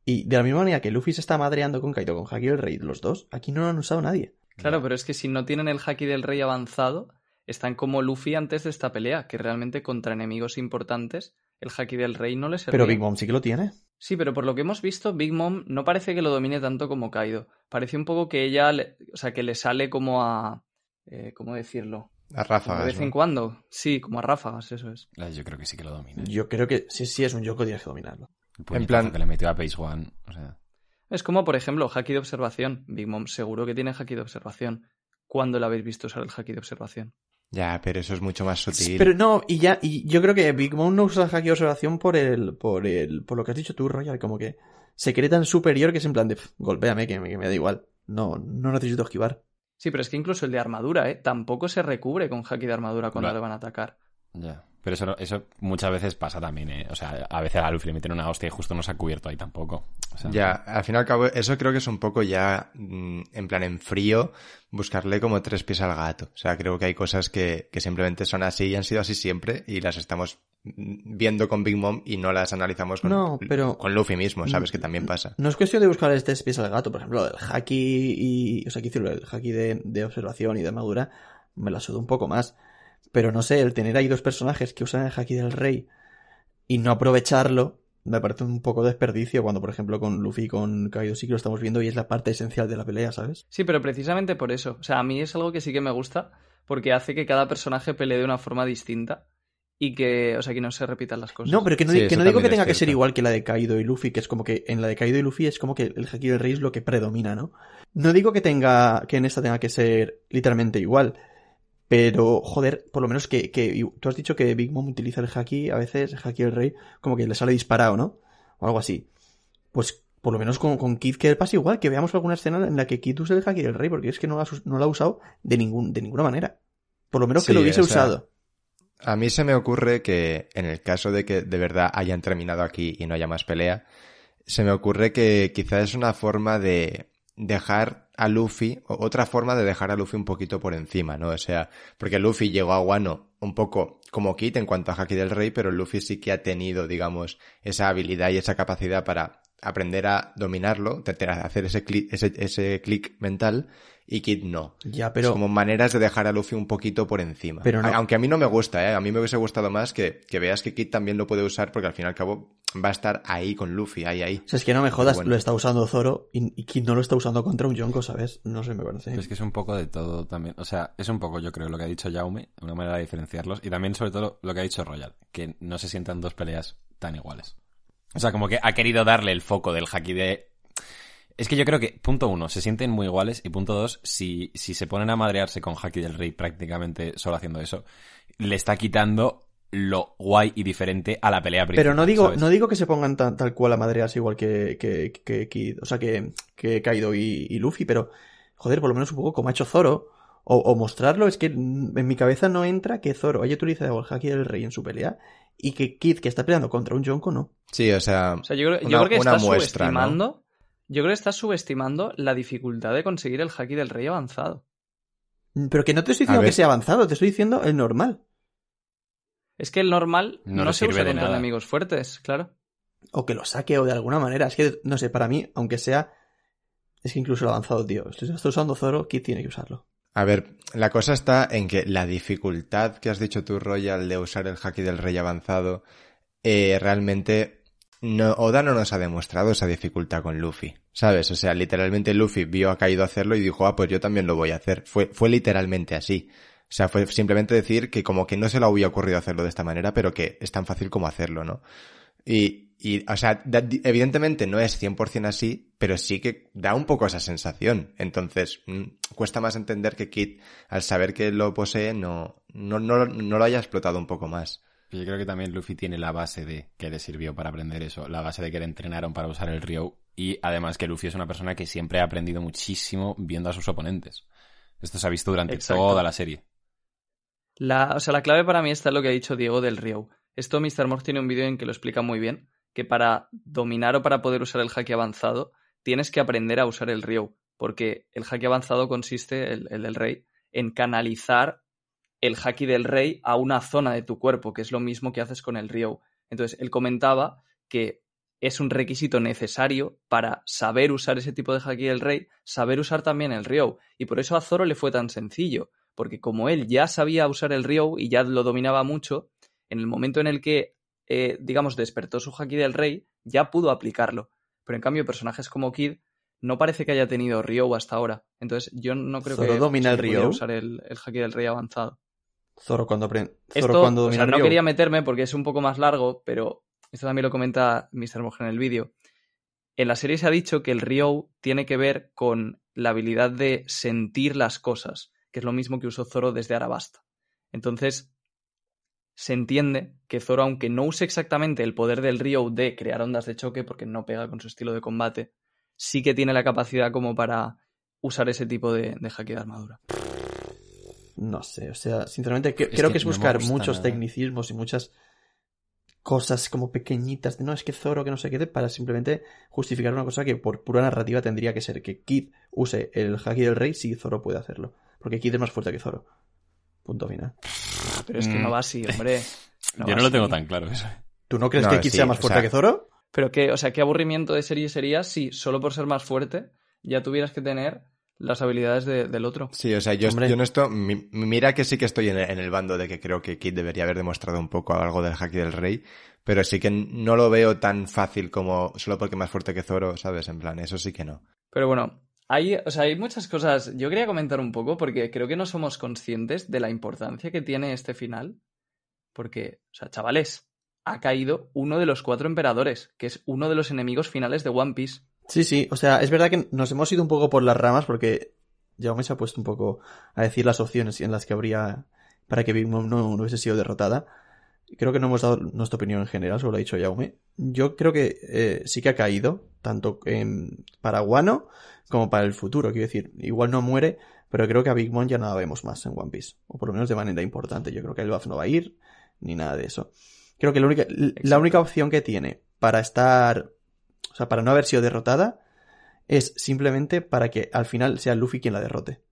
S5: Y de la misma manera que Luffy se está madreando con Kaito con Haki del Rey, los dos, aquí no lo han usado nadie.
S3: Claro, pero es que si no tienen el haki del rey avanzado, están como Luffy antes de esta pelea, que realmente contra enemigos importantes el haki del rey no les servía.
S5: Pero Big Mom sí que lo tiene.
S3: Sí, pero por lo que hemos visto, Big Mom no parece que lo domine tanto como Kaido. Parece un poco que ella, le- o sea, que le sale como a... eh, ¿Cómo decirlo?
S4: A
S3: de
S4: ráfagas.
S3: vez en cuando. Sí, como a ráfagas, eso es.
S2: Ah, Yo creo que sí que lo domina.
S5: Yo creo que sí, sí es un Yoko, tienes que dominarlo.
S2: El
S4: en plan-
S2: que le metió a Pace One. O sea,
S3: Es como, por ejemplo, haki de observación. Big Mom seguro que tiene haki de observación. ¿Cuándo la habéis visto usar el haki de observación?
S4: Ya, pero eso es mucho más sutil.
S5: Pero no, y ya, y yo creo que Big Mom no usa de observación por el, por el, por lo que has dicho tú, Royal, como que se cree tan superior que es en plan de, "Pf, golpéame, que me, que me da igual. No, no necesito esquivar.
S3: Sí, pero es que incluso el de armadura, ¿eh? Tampoco se recubre con haki de armadura cuando le van a atacar.
S2: ya. Pero eso, eso muchas veces pasa también, ¿eh? O sea, a veces a Luffy le meten una hostia y justo no se ha cubierto ahí tampoco. O sea,
S4: Ya, al fin y al cabo, eso creo que es un poco ya, mm, en plan, en frío, buscarle como tres pies al gato. O sea, creo que hay cosas que, que simplemente son así y han sido así siempre y las estamos mm, viendo con Big Mom y no las analizamos con,
S5: No, pero-
S4: con Luffy mismo, ¿sabes? Que también pasa.
S5: No es cuestión de buscar este pies al gato, por ejemplo, lo del haki y. O sea, que el haki de, de observación y de armadura me la sudo un poco más. Pero no sé, el tener ahí dos personajes que usan el haki del rey y no aprovecharlo, me parece un poco desperdicio cuando, por ejemplo, con Luffy y con Kaido sí que lo estamos viendo y es la parte esencial de la pelea, ¿sabes?
S3: Sí, pero precisamente por eso. O sea, a mí es algo que sí que me gusta porque hace que cada personaje pelee de una forma distinta y que, o sea, que no se repitan las cosas.
S5: No, pero que no,
S4: Sí,
S5: que no digo que tenga que ser igual que la de Kaido y Luffy, que es como que en la de Kaido y Luffy es como que el haki del rey es lo que predomina, ¿no? No digo que tenga, que en esta tenga que ser literalmente igual, pero joder, por lo menos que, que tú has dicho que Big Mom utiliza el haki, a veces el haki del rey, como que le sale disparado, ¿no? O algo así. Pues por lo menos con, con Kid que pasa igual, que veamos alguna escena en la que Kid use el haki del rey, porque es que no, lo ha us- no lo ha usado de, ningún, de ninguna manera. Por lo menos que
S4: Sí,
S5: lo hubiese
S4: o sea,
S5: usado.
S4: A mí se me ocurre que en el caso de que de verdad hayan terminado aquí y no haya más pelea, se me ocurre que quizás es una forma de dejar a Luffy, o otra forma de dejar a Luffy un poquito por encima, ¿no? O sea, porque Luffy llegó a Wano un poco como Kid en cuanto a Haki del Rey, pero Luffy sí que ha tenido, digamos, esa habilidad y esa capacidad para aprender a dominarlo, hacer ese clic, ese, ese clic mental, y Kid no.
S5: Ya, pero...
S4: Es como maneras de dejar a Luffy un poquito por encima.
S5: Pero no-
S4: Aunque a mí no me gusta, ¿eh? A mí me hubiese gustado más que, que veas que Kid también lo puede usar porque al fin y al cabo va a estar ahí con Luffy, ahí, ahí.
S5: O sea, es que no me jodas,
S4: bueno.
S5: lo está usando Zoro y, y Kid no lo está usando contra un Yonko, ¿sabes? No sé, me parece.
S2: Es que es un poco de todo también. O sea, es un poco, yo creo, lo que ha dicho Jaume, una manera de diferenciarlos. Y también, sobre todo, lo que ha dicho Royal, que no se sientan dos peleas tan iguales. O sea, como que ha querido darle el foco del haki de. Es que yo creo que, punto uno, se sienten muy iguales. Y punto dos, si, si se ponen a madrearse con haki del rey prácticamente solo haciendo eso, le está quitando lo guay y diferente a la pelea principal.
S5: Pero no digo,
S2: ¿sabes?
S5: no digo que se pongan tan- tal cual a madrearse igual que, que, que Kid, o sea, que, que Kaido y, y Luffy, pero, joder, por lo menos un poco como ha hecho Zoro, o, o mostrarlo, es que en mi cabeza no entra que Zoro haya utilizado el haki del rey en su pelea y que Kid, que está peleando contra un Yonko, no.
S4: Sí, o sea,
S3: O sea, yo creo, yo
S4: Una-
S3: creo que
S4: ¿no?
S3: subestimando. Yo creo que estás subestimando la dificultad de conseguir el haki del rey avanzado.
S5: Pero que no te estoy diciendo que sea avanzado, te estoy diciendo el normal.
S3: Es que el normal
S2: No
S3: se
S2: sirve
S3: usa
S2: de
S3: contra
S2: nada.
S3: enemigos fuertes, claro.
S5: O que lo saque o de alguna manera. Es que, no sé, para mí, aunque sea, es que incluso el avanzado, tío, si está usando Zoro, Kid tiene que usarlo.
S4: a ver, la cosa está en que la dificultad que has dicho tú, Royal, de usar el haki del rey avanzado, eh, realmente no, Oda no nos ha demostrado esa dificultad con Luffy, ¿sabes? O sea, literalmente Luffy vio a Kaido hacerlo y dijo, ah, pues yo también lo voy a hacer. Fue, fue literalmente así. O sea, fue simplemente decir que como que no se le había ocurrido hacerlo de esta manera, pero que es tan fácil como hacerlo, ¿no? Y, y o sea, da- evidentemente no es 100% así, pero sí que da un poco esa sensación. Entonces, mm, cuesta más entender que Kid, al saber que lo posee, no, no, no, no lo haya explotado un poco más.
S2: Yo creo que también Luffy tiene la base de que le sirvió para aprender eso, la base de que le entrenaron para usar el Ryo y además que Luffy es una persona que siempre ha aprendido muchísimo viendo a sus oponentes. Esto se ha visto durante
S3: Exacto.
S2: toda la serie.
S3: La, o sea, la clave para mí está en lo que ha dicho Diego del Ryo. Esto Mr. Morg tiene un vídeo en que lo explica muy bien, que para dominar o para poder usar el haki avanzado, tienes que aprender a usar el Ryo, porque el haki avanzado consiste, el, el del rey, en canalizar el haki del rey a una zona de tu cuerpo, que es lo mismo que haces con el Ryo. Entonces, él comentaba que es un requisito necesario para saber usar ese tipo de haki del rey, saber usar también el Ryo. Y por eso a Zoro le fue tan sencillo, porque como él ya sabía usar el Ryo y ya lo dominaba mucho, en el momento en el que, eh, digamos, despertó su haki del rey, ya pudo aplicarlo. Pero en cambio, personajes como Kid no parece que haya tenido Ryo hasta ahora. Entonces, yo no creo
S5: ¿Zoro
S3: que
S5: domina el Ryo?
S3: usar el, el haki del rey avanzado.
S5: Zoro cuando aprende. Zoro
S3: Esto,
S5: cuando
S3: o
S5: domina
S3: sea,
S5: el
S3: no
S5: Ryo.
S3: quería meterme porque es un poco más largo, pero esto también lo comenta Mr. Moja en el vídeo. En la serie se ha dicho que el Ryo tiene que ver con la habilidad de sentir las cosas, que es lo mismo que usó Zoro desde Arabasta. Entonces, se entiende que Zoro, aunque no use exactamente el poder del Ryo de crear ondas de choque, porque no pega con su estilo de combate, sí que tiene la capacidad como para usar ese tipo de, de haki de armadura.
S5: no sé, o sea, sinceramente que- creo
S2: que
S5: que es buscar muchos
S2: nada.
S5: tecnicismos y muchas cosas como pequeñitas de no, es que Zoro que no sé qué, para simplemente justificar una cosa que por pura narrativa tendría que ser que Kid use el haki del rey si Zoro puede hacerlo. Porque Kid es más fuerte que Zoro. Punto final.
S3: Pero es que
S2: Mm.
S3: no va así, hombre.
S2: Yo
S3: va
S2: no lo tengo tan claro eso.
S5: ¿Tú no crees
S4: No,
S5: que Kid
S4: sí,
S5: sea más
S4: o
S5: fuerte
S4: sea-
S5: que Zoro?
S3: Pero que, o sea, qué aburrimiento de serie sería si solo por ser más fuerte ya tuvieras que tener las habilidades de- del otro.
S4: Sí, o sea, yo, yo en esto, mi- mira que sí que estoy en el, en el bando de que creo que Kid debería haber demostrado un poco algo del haki del rey, pero sí que no lo veo tan fácil como solo porque más fuerte que Zoro, ¿sabes? En plan, eso sí que no.
S3: Pero bueno, hay, o sea, hay muchas cosas. Yo quería comentar un poco porque creo que no somos conscientes de la importancia que tiene este final. Porque, o sea, chavales, ha caído uno de los cuatro emperadores, que es uno de los enemigos finales de One Piece.
S5: Sí, sí, o sea, es verdad que nos hemos ido un poco por las ramas porque Jaume se ha puesto un poco a decir las opciones en las que habría para que Big Mom no, no hubiese sido derrotada. Creo que no hemos dado nuestra opinión en general, solo lo ha dicho Jaume. Yo creo que eh, sí que ha caído, tanto en, para Wano como para el futuro. Quiero decir, igual no muere, pero creo que a Big Mom ya no la vemos más en One Piece. O por lo menos de manera importante. Yo creo que el buff no va a ir, ni nada de eso. Creo que la única, la única opción que tiene para estar, o sea, para no haber sido derrotada, es simplemente para que al final sea Luffy quien la derrote.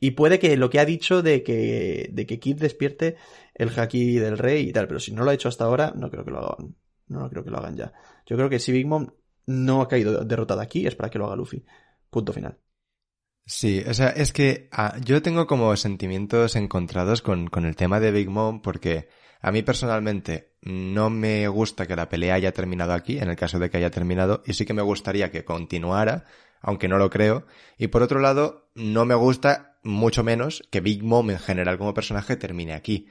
S5: Y puede que lo que ha dicho de que, de que Kid despierte el haki del rey y tal, pero si no lo ha hecho hasta ahora, no creo que lo hagan. No creo que lo hagan ya. Yo creo que si Big Mom no ha caído derrotada aquí, es para que lo haga Luffy. Punto final.
S4: Sí, o sea, es que ah, yo tengo como sentimientos encontrados con, con el tema de Big Mom porque a mí personalmente no me gusta que la pelea haya terminado aquí, en el caso de que haya terminado, y sí que me gustaría que continuara, aunque no lo creo. Y por otro lado, no me gusta mucho menos que Big Mom en general como personaje termine aquí.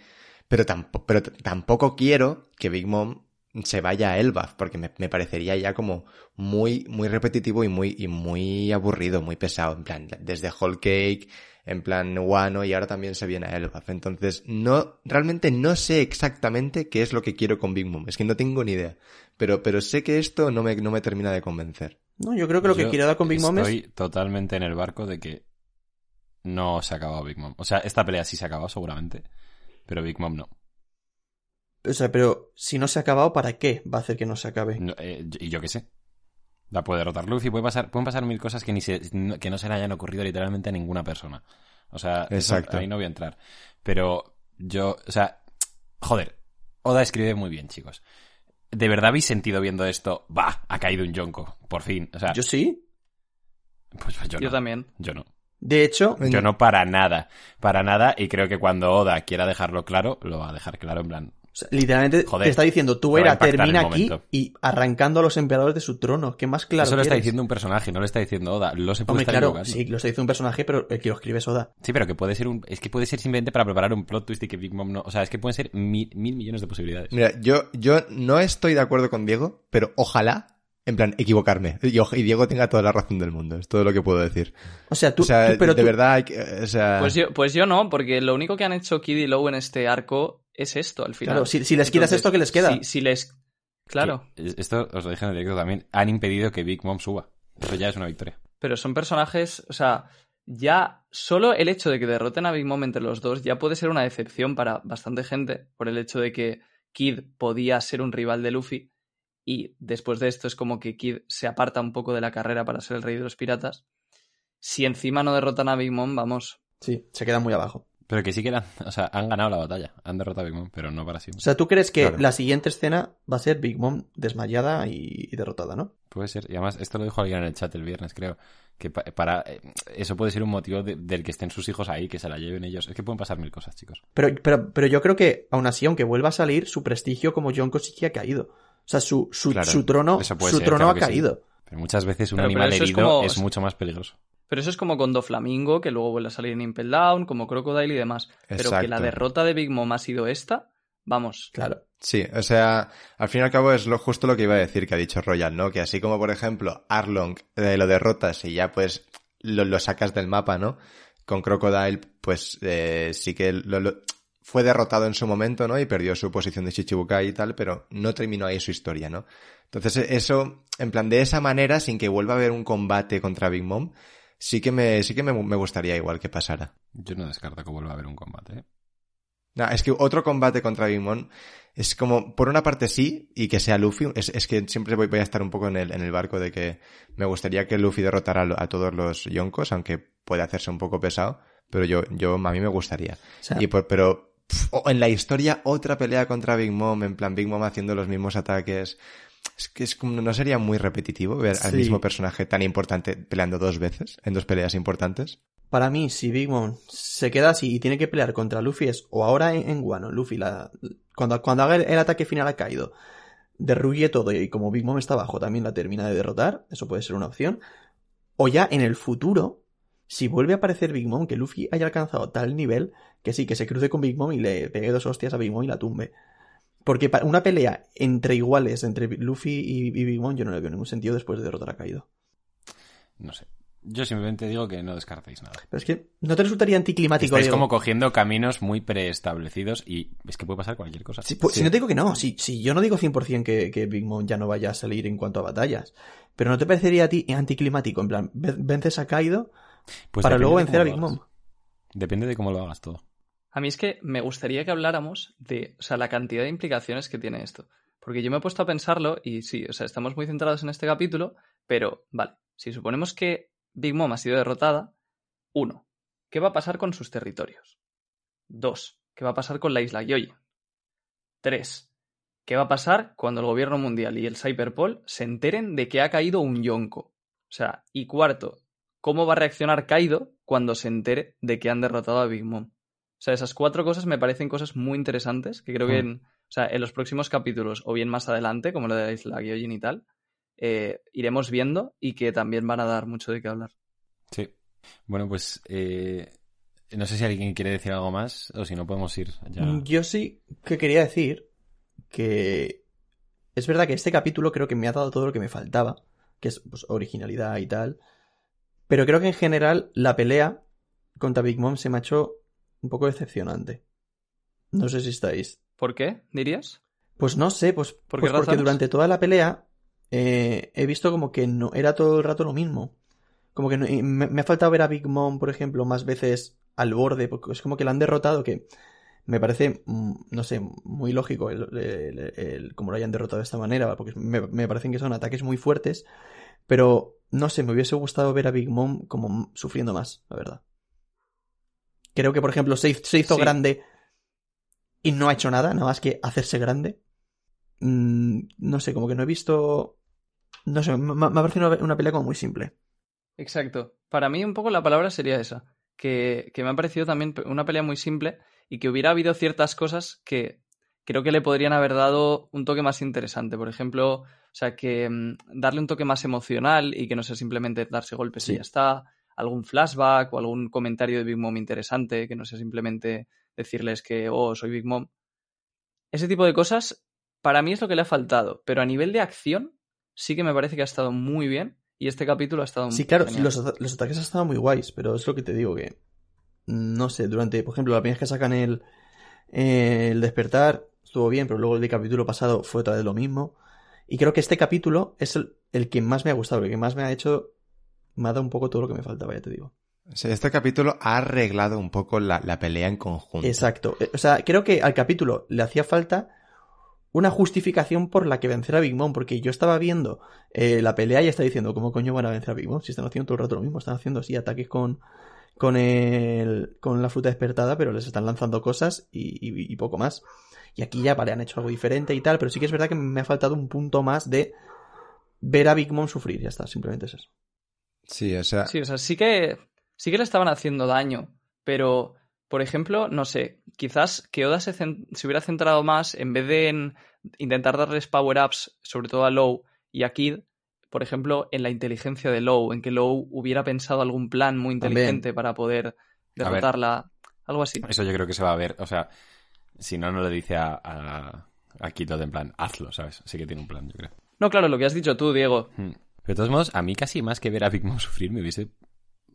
S4: Pero, tampoco quiero que Big Mom se vaya a Elbaf, porque me, me parecería ya como muy, muy repetitivo y muy, y muy aburrido, muy pesado. En plan, desde Whole Cake, en plan Wano y ahora también se viene a Elbaf. Entonces, no, realmente no sé exactamente qué es lo que quiero con Big Mom. Es que no tengo ni idea. Pero, pero sé que esto no me, no me termina de convencer.
S5: No, yo creo que lo que
S2: Yo
S5: quiere dar con Big Mom es.
S2: Estoy totalmente en el barco de que no se ha acabado Big Mom. O sea, esta pelea sí se ha acabado seguramente, pero Big ม no.
S5: O sea, pero si no se ha acabado, ¿para qué va a hacer que no se acabe?
S2: No, eh, y yo qué sé. La puede derrotar Luffy, puede pasar, pueden pasar mil cosas que, ni se, que no se le hayan ocurrido literalmente a ninguna persona. O sea, eso-
S4: Exacto.
S2: ahí no voy a entrar. Pero yo, o sea, joder, Oda escribe muy bien, chicos. ¿De verdad habéis sentido viendo esto? Va, ha caído un Yonko, por fin. O sea,
S5: Yo sí.
S2: pues yo,
S3: Yo
S2: no.
S3: también.
S2: Yo no.
S5: De hecho,
S2: Yo no para nada. Para nada. Y creo que cuando Oda quiera dejarlo claro, lo va a dejar claro en plan.
S5: O sea, literalmente
S2: Joder,
S5: te está diciendo, tu era termina aquí y arrancando a los emperadores de su trono. ¿Qué más claro
S2: Eso lo está
S5: quieres?
S2: diciendo un personaje, no lo está diciendo Oda. Lo se puede
S5: Hombre,
S2: estar
S5: claro,
S2: equivocando.
S5: sí, lo está diciendo un personaje, pero el que lo escribe es Oda.
S2: Sí, pero que puede ser un. Es que puede ser simplemente para preparar un plot twist y que Big Mom no. O sea, es que pueden ser mil, mil millones de posibilidades.
S4: Mira, yo, yo no estoy de acuerdo con Diego, pero ojalá, en plan, equivocarme. Y, Diego tenga toda la razón del mundo. Es todo lo que puedo decir.
S5: O sea, tú,
S4: o sea,
S5: tú- pero
S4: de
S5: tú-
S4: verdad, o sea...
S3: Pues yo, pues yo no, porque lo único que han hecho Kid y Lowe en este arco es esto, al final.
S5: Claro, si- si les quitas esto, ¿qué les queda?
S3: Si, si les... Claro,
S2: Que, esto os lo dije en el directo también. Han impedido que Big Mom suba. Eso ya es una victoria.
S3: pero son personajes, o sea, ya solo el hecho de que derroten a Big Mom entre los dos ya puede ser una decepción para bastante gente por el hecho de que Kid podía ser un rival de Luffy y después de esto es como que Kid se aparta un poco de la carrera para ser el rey de los piratas. Si encima no derrotan a Big Mom, vamos,
S5: Sí, se queda muy abajo.
S2: Pero que sí que eran, o sea, han ganado la batalla. Han derrotado a Big Mom, pero no para
S5: O
S2: siempre.
S5: sea, ¿tú crees que
S4: Claro.
S5: la siguiente escena va a ser Big Mom desmayada y, y derrotada, no?
S2: Puede ser. Y además, esto lo dijo alguien en el chat el viernes, creo. Que pa- para. eh, Eso puede ser un motivo de- del que estén sus hijos ahí, que se la lleven ellos. Es que pueden pasar mil cosas, chicos.
S5: Pero, pero, pero yo creo que, aún así, aunque vuelva a salir, su prestigio como Yonko sí que ha caído. O sea, su, su,
S2: Claro,
S5: su trono, su
S2: ser,
S5: trono
S2: claro
S5: ha
S2: sí.
S5: caído.
S2: Pero muchas veces un
S3: pero
S2: animal
S3: es
S2: herido
S3: como-
S2: es mucho más peligroso.
S3: Pero eso es como con Doflamingo, que luego vuelve a salir en Impel Down, como Crocodile y demás. Pero que la derrota de Big Mom ha sido esta, vamos.
S5: Claro.
S4: Sí, o sea, al fin y al cabo es lo justo lo que iba a decir que ha dicho Royal, ¿no? Que así como, por ejemplo, Arlong eh, lo derrotas y ya pues lo, lo sacas del mapa, ¿no? Con Crocodile, pues eh, sí que lo- lo- fue derrotado en su momento, ¿no? Y perdió su posición de Chichibukai y tal, pero no terminó ahí su historia, ¿no? Entonces eso, en plan, de esa manera, sin que vuelva a haber un combate contra Big Mom, sí que me, sí que me, me gustaría igual que pasara.
S2: Yo no descarto que vuelva a haber un combate. ¿eh?
S4: No, es que otro combate contra Big Mom es como, por una parte sí, y que sea Luffy, es, es que siempre voy, voy, a estar un poco en el, en el barco de que me gustaría que Luffy derrotara a, a todos los Yonkos, aunque puede hacerse un poco pesado, pero yo, yo, a mí me gustaría.
S5: O sea,
S4: Y por, pero pf, o- en la historia otra pelea contra Big Mom, en plan Big Mom haciendo los mismos ataques. Es que es como, no sería muy repetitivo ver al mismo personaje tan importante peleando dos veces, en dos peleas importantes.
S5: Para mí, si Big Mom se queda así y tiene que pelear contra Luffy es o ahora en, en Guano, Luffy, la, cuando, cuando haga el, el ataque final a Kaido, derruye todo y como Big Mom está abajo también la termina de derrotar, eso puede ser una opción. O ya en el futuro, si vuelve a aparecer Big Mom, que Luffy haya alcanzado tal nivel que sí, que se cruce con Big Mom y le pegue dos hostias a Big Mom y la tumbe. Porque pa- una pelea entre iguales, entre Luffy y, y Big Mom, yo no le veo ningún sentido después de derrotar a Kaido.
S2: No sé. Yo simplemente digo que no descartéis nada.
S5: Pero es que no te resultaría anticlimático. Diego?
S2: como cogiendo caminos muy preestablecidos y es que puede pasar cualquier cosa.
S5: Si, pues, si no te digo que no, si, si yo no digo 100% que, que Big Mom ya no vaya a salir en cuanto a batallas, pero ¿no te parecería a ti anticlimático? En plan, ve- vences a Kaido
S2: Pues
S5: para luego vencer a Big Mom.
S2: Depende de cómo lo hagas todo.
S3: A mí es que me gustaría que habláramos de, o sea, la cantidad de implicaciones que tiene esto. Porque yo me he puesto a pensarlo y sí, o sea, estamos muy centrados en este capítulo, pero vale, si suponemos que Big Mom ha sido derrotada, uno, ¿qué va a pasar con sus territorios? Dos, ¿qué va a pasar con la isla Gyojin? Tres, ¿qué va a pasar cuando el gobierno mundial y el Cyberpol se enteren de que ha caído un Yonko? O sea, y cuarto, ¿cómo va a reaccionar Kaido cuando se entere de que han derrotado a Big Mom? O sea, esas cuatro cosas me parecen cosas muy interesantes que creo que
S2: Hmm.
S3: en, o sea, en los próximos capítulos o bien más adelante, como lo de la isla Gyojin y tal, eh, iremos viendo y que también van a dar mucho de qué hablar.
S2: Sí. Bueno, pues eh, no sé si alguien quiere decir algo más o si no podemos ir ya.
S5: Mm, Yo sí que quería decir que es verdad que este capítulo creo que me ha dado todo lo que me faltaba, que es pues, originalidad y tal, pero creo que en general la pelea contra Big Mom se me ha hecho un poco decepcionante. No sé si estáis
S3: ¿Por qué, dirías?
S5: Pues no sé, pues,
S3: ¿Por
S5: pues porque durante toda la pelea eh, he visto como que no era todo el rato lo mismo. Como que no- me, me ha faltado ver a Big Mom, por ejemplo, más veces al borde, porque es como que la han derrotado, que me parece, mm, no sé, muy lógico el, el- el- como lo hayan derrotado de esta manera, porque me, me parecen que son ataques muy fuertes, pero no sé, me hubiese gustado ver a Big Mom como sufriendo más, la verdad. Creo que, por ejemplo, se, hizo- se hizo
S3: Sí.
S5: grande y no ha hecho nada, nada más que hacerse grande. Mm, no sé, como que no he visto. No sé, me, me ha parecido una, una pelea como muy simple.
S3: Exacto. Para mí un poco la palabra sería esa. Que, que me ha parecido también una pelea muy simple y que hubiera habido ciertas cosas que creo que le podrían haber dado un toque más interesante. Por ejemplo, o sea, que mm, darle un toque más emocional y que no sea simplemente darse golpes
S5: Sí.
S3: y ya está. Algún flashback o algún comentario de Big Mom interesante, que no sea simplemente decirles que, oh, soy Big Mom. Ese tipo de cosas, para mí es lo que le ha faltado. Pero a nivel de acción, sí que me parece que ha estado muy bien. Y este capítulo ha estado
S5: Sí, claro,
S3: genial.
S5: los, los ataques han estado muy guays, pero es lo que te digo que. No sé, durante, por ejemplo, la primera vez que sacan el, el despertar estuvo bien, pero luego el de capítulo pasado fue otra vez lo mismo. Y creo que este capítulo es el, el que más me ha gustado, el que más me ha hecho. Me ha dado un poco todo lo que me faltaba, ya te digo.
S4: Este capítulo ha arreglado un poco la, la pelea en conjunto.
S5: Exacto. Eh, O sea, creo que al capítulo le hacía falta una justificación por la que vencer a Big Mom, porque yo estaba viendo eh, la pelea y estaba diciendo, ¿cómo coño van a vencer a Big Mom? Si están haciendo todo el rato lo mismo, están haciendo así ataques con, con, el, con la fruta despertada, pero les están lanzando cosas y, y- y poco más. Y aquí ya, vale, han hecho algo diferente y tal, pero sí que es verdad que me ha faltado un punto más de ver a Big Mom sufrir, ya está, simplemente es eso.
S4: Sí, o sea,
S3: Sí, o sea, sí que, sí que le estaban haciendo daño, pero, por ejemplo, no sé, quizás que Oda se, se hubiera centrado más en vez de en intentar darles power-ups, sobre todo a Low y a Kid, por ejemplo, en la inteligencia de Low, en que Low hubiera pensado algún plan muy
S5: También.
S3: inteligente para poder derrotarla, algo así.
S2: Eso yo creo que se va a ver. O sea, si no, no le dice a, a, de en plan, hazlo, ¿sabes? Sí que tiene un plan, yo creo.
S3: No, claro, lo que has dicho tú, Diego.
S2: Hmm. Pero de todos modos, a mí casi más que ver a Big Mom sufrir, me hubiese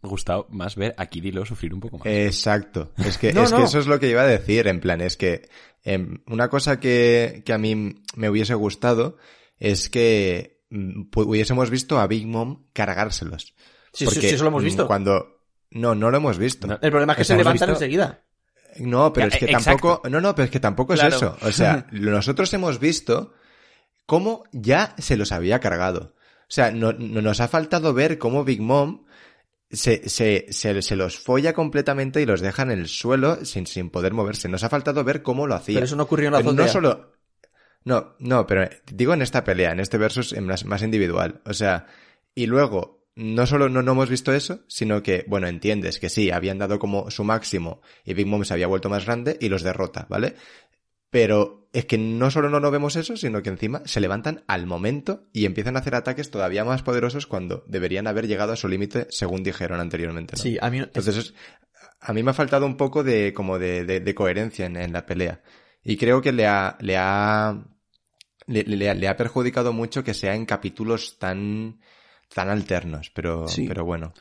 S2: gustado más ver a Kid y Lo sufrir un poco más.
S4: Exacto. Es que,
S5: No,
S4: es
S5: no.
S4: que eso es lo que iba a decir, en plan, es que em, una cosa que, que a mí me hubiese gustado es que mm, hubiésemos visto a Big Mom cargárselos.
S5: Sí, sí,
S4: Porque,
S5: sí, eso lo hemos
S4: mm,
S5: visto.
S4: Cuando... No, no lo hemos visto.
S2: No.
S5: El problema es que se levantan
S2: visto-
S5: enseguida.
S4: No, pero
S2: Ya,
S4: es que
S2: eh, exacto.
S4: tampoco. No, no, pero es que tampoco
S3: Claro.
S4: es eso. O sea, nosotros hemos visto cómo ya se los había cargado. O sea, no, no- nos ha faltado ver cómo Big Mom se, se, se, se los folla completamente y los deja en el suelo sin, sin poder moverse. Nos ha faltado ver cómo lo hacía.
S5: Pero eso no ocurrió en la azotea.
S4: no solo. No, no, pero digo en esta pelea, en este versus en más, más individual. O sea, y luego, no solo no, no hemos visto eso, sino que, bueno, entiendes que sí, habían dado como su máximo y Big Mom se había vuelto más grande y los derrota, ¿vale? Pero es que no solo no, no vemos eso, sino que encima se levantan al momento y empiezan a hacer ataques todavía más poderosos cuando deberían haber llegado a su límite, según dijeron anteriormente. ¿no?
S5: Sí, a mí...
S4: Entonces, es- a mí me ha faltado un poco de, como de, de- de coherencia en, en la pelea. Y creo que le ha, le ha, le, le- le ha perjudicado mucho que sea en capítulos tan, tan alternos, pero,
S5: Sí.
S4: pero bueno.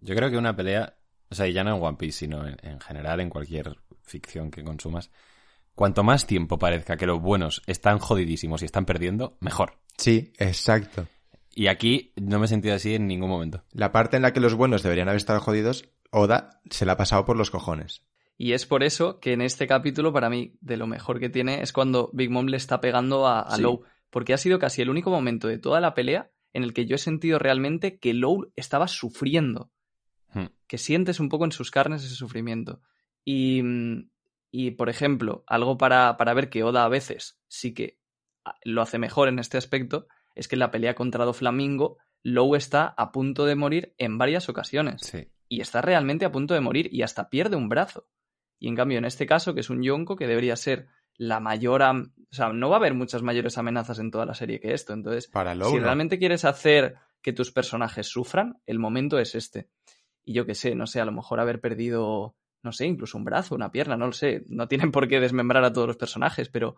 S2: Yo creo que una pelea, o sea, y ya no en One Piece, sino en, en general en cualquier ficción que consumas, cuanto más tiempo parezca que los buenos están jodidísimos y están perdiendo, mejor.
S4: Sí, exacto.
S2: Y aquí no me he sentido así en ningún momento.
S4: La parte en la que los buenos deberían haber estado jodidos, Oda se la ha pasado por los cojones.
S3: Y es por eso que en este capítulo, para mí, de lo mejor que tiene es cuando Big Mom le está pegando a, a
S5: Sí.
S3: Low. Porque ha sido casi el único momento de toda la pelea en el que yo he sentido realmente que Low estaba sufriendo.
S2: Hmm.
S3: Que sientes un poco en sus carnes ese sufrimiento. Y, mm, y por ejemplo, algo para, para ver que Oda a veces sí que ah, lo hace mejor en este aspecto, es que en la pelea contra Doflamingo, Low está a punto de morir en varias ocasiones
S2: Sí.
S3: y está realmente a punto de morir y hasta pierde un brazo. Y en cambio, en este caso, que es un Yonko, que debería ser la mayor... am- O sea, no va a haber muchas mayores amenazas en toda la serie que esto. Entonces,
S4: Para Low,
S3: si
S4: no.
S3: realmente quieres hacer que tus personajes sufran, el momento es este. Y yo qué sé, no sé, a lo mejor haber perdido, no sé, incluso un brazo, una pierna, no lo sé. No tienen por qué desmembrar a todos los personajes, pero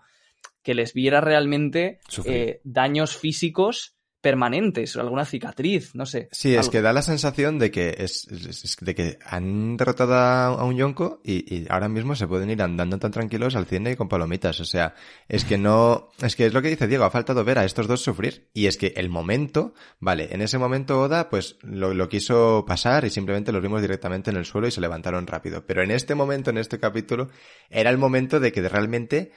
S3: que les viera realmente eh, daños físicos permanentes o alguna cicatriz, no sé.
S4: Sí, es que da la sensación de que es, es- es- de que han derrotado a, a un Yonko y, y ahora mismo se pueden ir andando tan tranquilos al cine y con palomitas. O sea, es que no, es que es lo que dice Diego, ha faltado ver a estos dos sufrir. Y es que el momento, vale, en ese momento Oda pues lo, lo quiso pasar y simplemente los vimos directamente en el suelo y se levantaron rápido. Pero en este momento, en este capítulo, era el momento de que realmente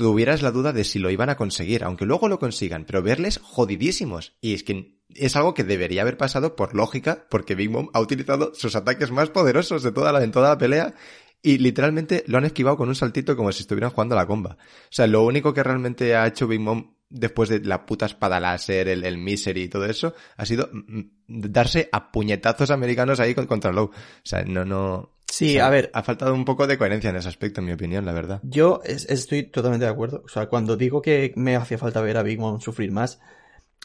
S4: tuvieras la duda de si lo iban a conseguir, aunque luego lo consigan, pero verles jodidísimos. Y es que es algo que debería haber pasado por lógica, porque Big Mom ha utilizado sus ataques más poderosos de toda la, en toda la pelea y literalmente lo han esquivado con un saltito como si estuvieran jugando a la comba. O sea, lo único que realmente ha hecho Big Mom después de la puta espada láser, el, el misery y todo eso, ha sido mm, mm, darse a puñetazos americanos ahí con- contra Low. O sea, no, no...
S5: Sí,
S4: o sea,
S5: a ver,
S4: Ha faltado un poco de coherencia en ese aspecto, en mi opinión, la verdad.
S5: Yo es- estoy totalmente de acuerdo. O sea, cuando digo que me hacía falta ver a Big Mom sufrir más,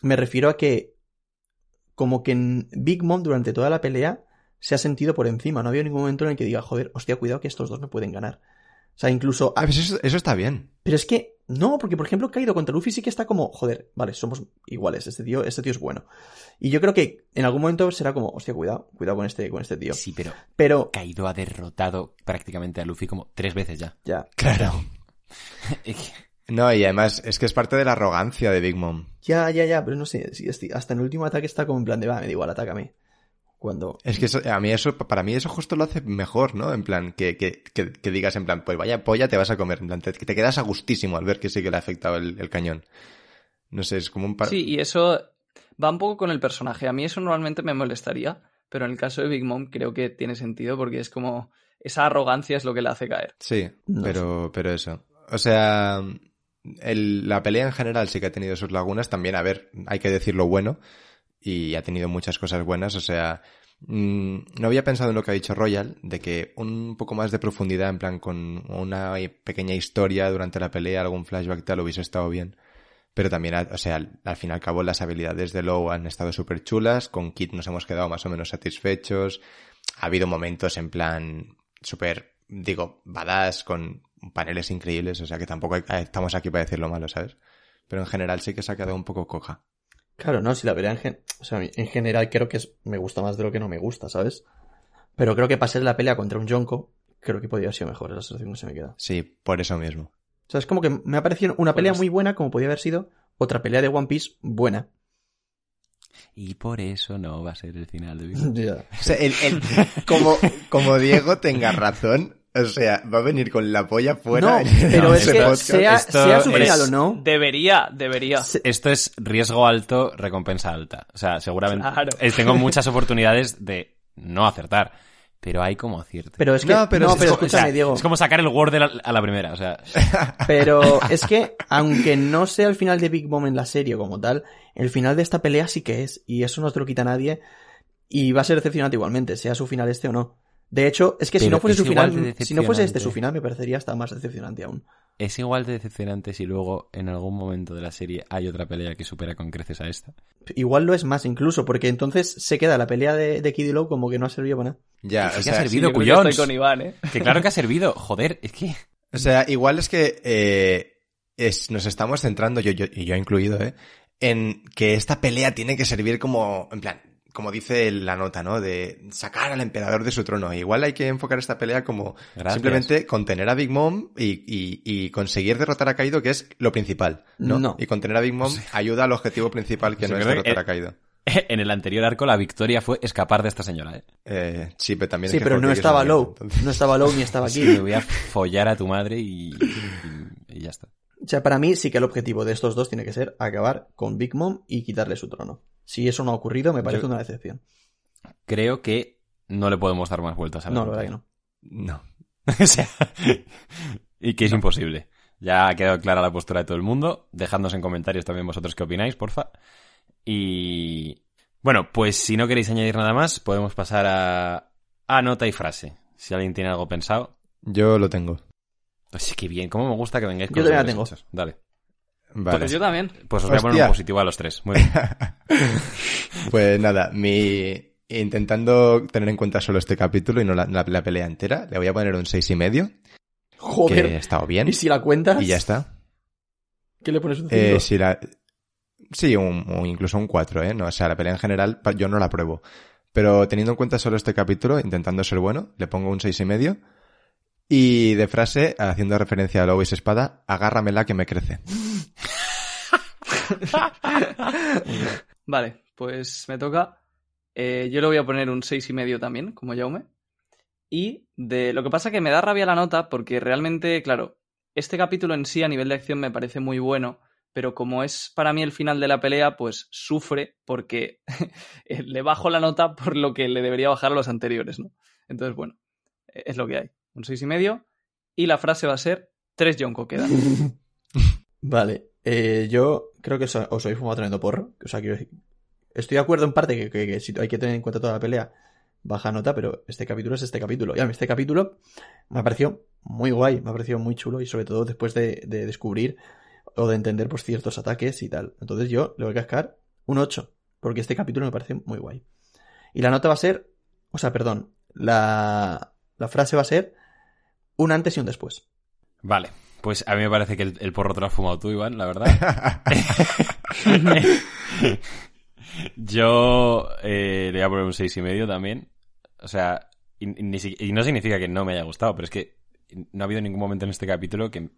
S5: me refiero a que como que en Big Mom durante toda la pelea se ha sentido por encima. No había ningún momento en el que diga, joder, hostia, cuidado que estos dos me pueden ganar. O sea, incluso...
S4: A ver, eso, eso está bien.
S5: Pero es que no, porque por ejemplo Kaido contra Luffy sí que está como, joder, vale, somos iguales, este tío, este tío es bueno. Y yo creo que en algún momento será como, hostia, cuidado, cuidado con este, con este tío.
S2: Sí, pero
S5: Pero,
S2: Kaido ha derrotado prácticamente a Luffy como tres veces ya.
S5: ya,
S4: Claro. No, y además es que es parte de la arrogancia de Big Mom.
S5: ya, ya, ya, pero no sé, hasta en el último ataque está como en plan de, va, me da igual, atácame. Cuando,
S4: Es que eso, a mí eso, para mí eso justo lo hace mejor, ¿no? En plan, que, que, que, que digas en plan, pues vaya polla te vas a comer. En plan, te, te quedas a gustísimo al ver que sí que le ha afectado el, el cañón. No sé, es como un par...
S3: Sí, y eso va un poco con el personaje. A mí eso normalmente me molestaría, pero en el caso de Big Mom creo que tiene sentido porque es como esa arrogancia es lo que le hace caer.
S4: Sí,
S5: No
S4: pero, pero eso. O sea, el- la pelea en general sí que ha tenido sus lagunas. También, a ver, hay que decir lo bueno. Y ha tenido muchas cosas buenas. O sea, mm, no había pensado en lo que ha dicho Royal, de que un poco más de profundidad, en plan, con una pequeña historia durante la pelea, algún flashback tal, hubiese estado bien. Pero también, o sea, al, fin y al cabo, las habilidades de Low han estado súper chulas. Con Kit nos hemos quedado más o menos satisfechos. Ha habido momentos en plan súper, digo, badass, con paneles increíbles. O sea, que tampoco hay- estamos aquí para decir lo malo, ¿sabes? Pero en general sí que se ha quedado un poco coja.
S5: Claro, no, si la pelea en, gen- o sea, en general creo que es, me gusta más de lo que no me gusta, ¿sabes? Pero creo que para ser la pelea contra un Jonko, creo que podría haber sido mejor, es la sensación que se me queda.
S4: Sí, por eso mismo.
S5: O sea, es como que me ha parecido una pelea
S3: Pues-
S5: muy buena, como podía haber sido otra pelea de One Piece buena.
S2: Y por eso no va a ser el final de Big Mom.
S4: O sea, el- el- como, como Diego tenga razón, o sea, va a venir con la polla fuera.
S5: No, pero es que
S4: podcast.
S5: sea,
S2: Esto
S5: sea su
S2: es-
S5: final o no,
S3: Debería, debería.
S2: Esto es riesgo alto, recompensa alta. O sea, seguramente
S3: Claro.
S2: eh, tengo muchas oportunidades de no acertar, pero hay como acierto.
S5: pero es que,
S4: No,
S5: no,
S4: pero es como-
S5: escúchame,
S2: O sea,
S5: Diego,
S2: Es como sacar el Word a la primera, o sea...
S5: pero es que, aunque no sea el final de Big Mom en la serie como tal, el final de esta pelea sí que es, y eso no te lo quita nadie, y va a ser decepcionante igualmente, sea su final este o no. De hecho, es que si no fuese
S2: es
S5: su final, si no fuese este su final, me parecería hasta más decepcionante aún.
S2: Es igual de decepcionante si luego en algún momento de la serie hay otra pelea que supera con creces a esta.
S5: Igual lo es más incluso, porque entonces se queda la pelea de, de Kid y Lowe como que no ha servido para nada.
S4: Ya,
S2: Que
S4: o
S2: sí ha servido,
S3: Yo
S2: cuyons.
S3: estoy con Iván, ¿eh?
S2: Que claro que ha servido, joder, es que...
S4: o sea, igual es que eh, es, nos estamos centrando, yo, yo, y yo incluido, ¿eh? en que esta pelea tiene que servir como, en plan, como dice la nota, ¿no? De sacar al emperador de su trono. Igual hay que enfocar esta pelea como
S2: Gracias.
S4: simplemente contener a Big Mom y, y, y conseguir derrotar a Kaido, que es lo principal, ¿no?
S5: No.
S4: Y contener a Big Mom ayuda al objetivo principal que no es
S2: que-
S4: derrotar a Kaido.
S2: En el anterior arco la victoria fue escapar de esta señora, ¿eh?
S4: Eh, sí, pero también
S5: Sí,
S4: es que
S5: pero no
S4: es
S5: estaba
S4: entonces.
S5: no estaba Lowe ni estaba
S2: Sí,
S5: Kid.
S2: me voy a follar a tu madre y, y- y ya está.
S5: O sea, para mí sí que el objetivo de estos dos tiene que ser acabar con Big Mom y quitarle su trono. Si eso no ha ocurrido, me parece
S2: Yo-
S5: una decepción.
S2: Creo que no le podemos dar más vueltas a la
S5: No, la verdad que no.
S4: No.
S2: o sea, y que es imposible. Ya ha quedado clara la postura de todo el mundo. Dejadnos en comentarios también vosotros qué opináis, porfa. Y bueno, pues si no queréis añadir nada más, podemos pasar a, a nota y frase. Si alguien tiene algo pensado.
S4: Yo lo tengo.
S2: Pues qué bien, cómo me gusta que vengáis con
S5: Yo también la tengo.
S2: hechos. Dale.
S4: Vale.
S3: Pues yo también.
S2: Pues os voy a poner un positivo a los tres. Muy bien.
S4: Pues nada, mi intentando tener en cuenta solo este capítulo y no la, la- la pelea entera, le voy a poner un seis y medio, que
S5: Joder.
S4: ha estado bien
S5: ¿Y si la cuentas?
S4: y ya está.
S5: ¿Qué le pones un
S4: Eh,
S5: cinco?
S4: si la, sí, un, o incluso un 4, ¿eh? No, o sea, la pelea en general yo no la pruebo. Pero teniendo en cuenta solo este capítulo, intentando ser bueno, le pongo un seis y medio. Y de frase, haciendo referencia a Lois Espada, agárramela que me crece.
S3: Vale, pues me toca. Eh, yo le voy a poner un seis y medio también, como Jaume. Y de lo que pasa que me da rabia la nota porque realmente, claro, este capítulo en sí a nivel de acción me parece muy bueno, pero como es para mí el final de la pelea, pues sufre porque le bajo la nota por lo que le debería bajar a los anteriores, ¿no? Entonces, bueno, es lo que hay. Un seis y medio. Y la frase va a ser tres Yonko quedan.
S5: Vale. Eh, yo creo que os, os habéis fumado tremendo porro. O sea, estoy de acuerdo en parte que, que- que si hay que tener en cuenta toda la pelea, baja nota, pero este capítulo es este capítulo. Y a mí este capítulo me pareció muy guay, me ha parecido muy chulo y sobre todo después de, de descubrir o de entender pues ciertos ataques y tal. Entonces yo le voy a cascar un 8, porque este capítulo me parece muy guay. Y la nota va a ser, o sea, perdón, la, la frase va a ser un antes y un después.
S2: Vale. Pues a mí me parece que el, el porro te lo has fumado tú, Iván, la verdad. Yo eh, le voy a poner un seis y medio también. O sea, y no significa que no me haya gustado, pero es que no ha habido ningún momento en este capítulo que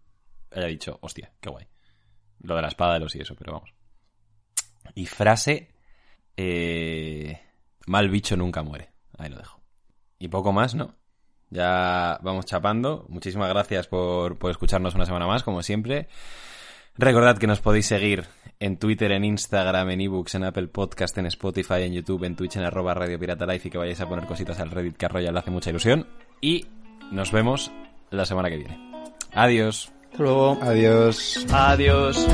S2: haya dicho, hostia, qué guay. Lo de la espada de los y eso, pero vamos. Y frase, eh, mal bicho nunca muere. Ahí lo dejo. Y poco más, ¿no? Ya vamos chapando. Muchísimas gracias por, por escucharnos una semana más, como siempre. Recordad que nos podéis seguir en Twitter, en Instagram, en ebooks, en Apple Podcast, en Spotify, en YouTube, en Twitch, en arroba Radio Pirata Life y que vayáis a poner cositas al Reddit que a Royal le hace mucha ilusión. Y nos vemos la semana que viene. Adiós.
S5: Hasta luego.
S4: Adiós.
S3: Adiós.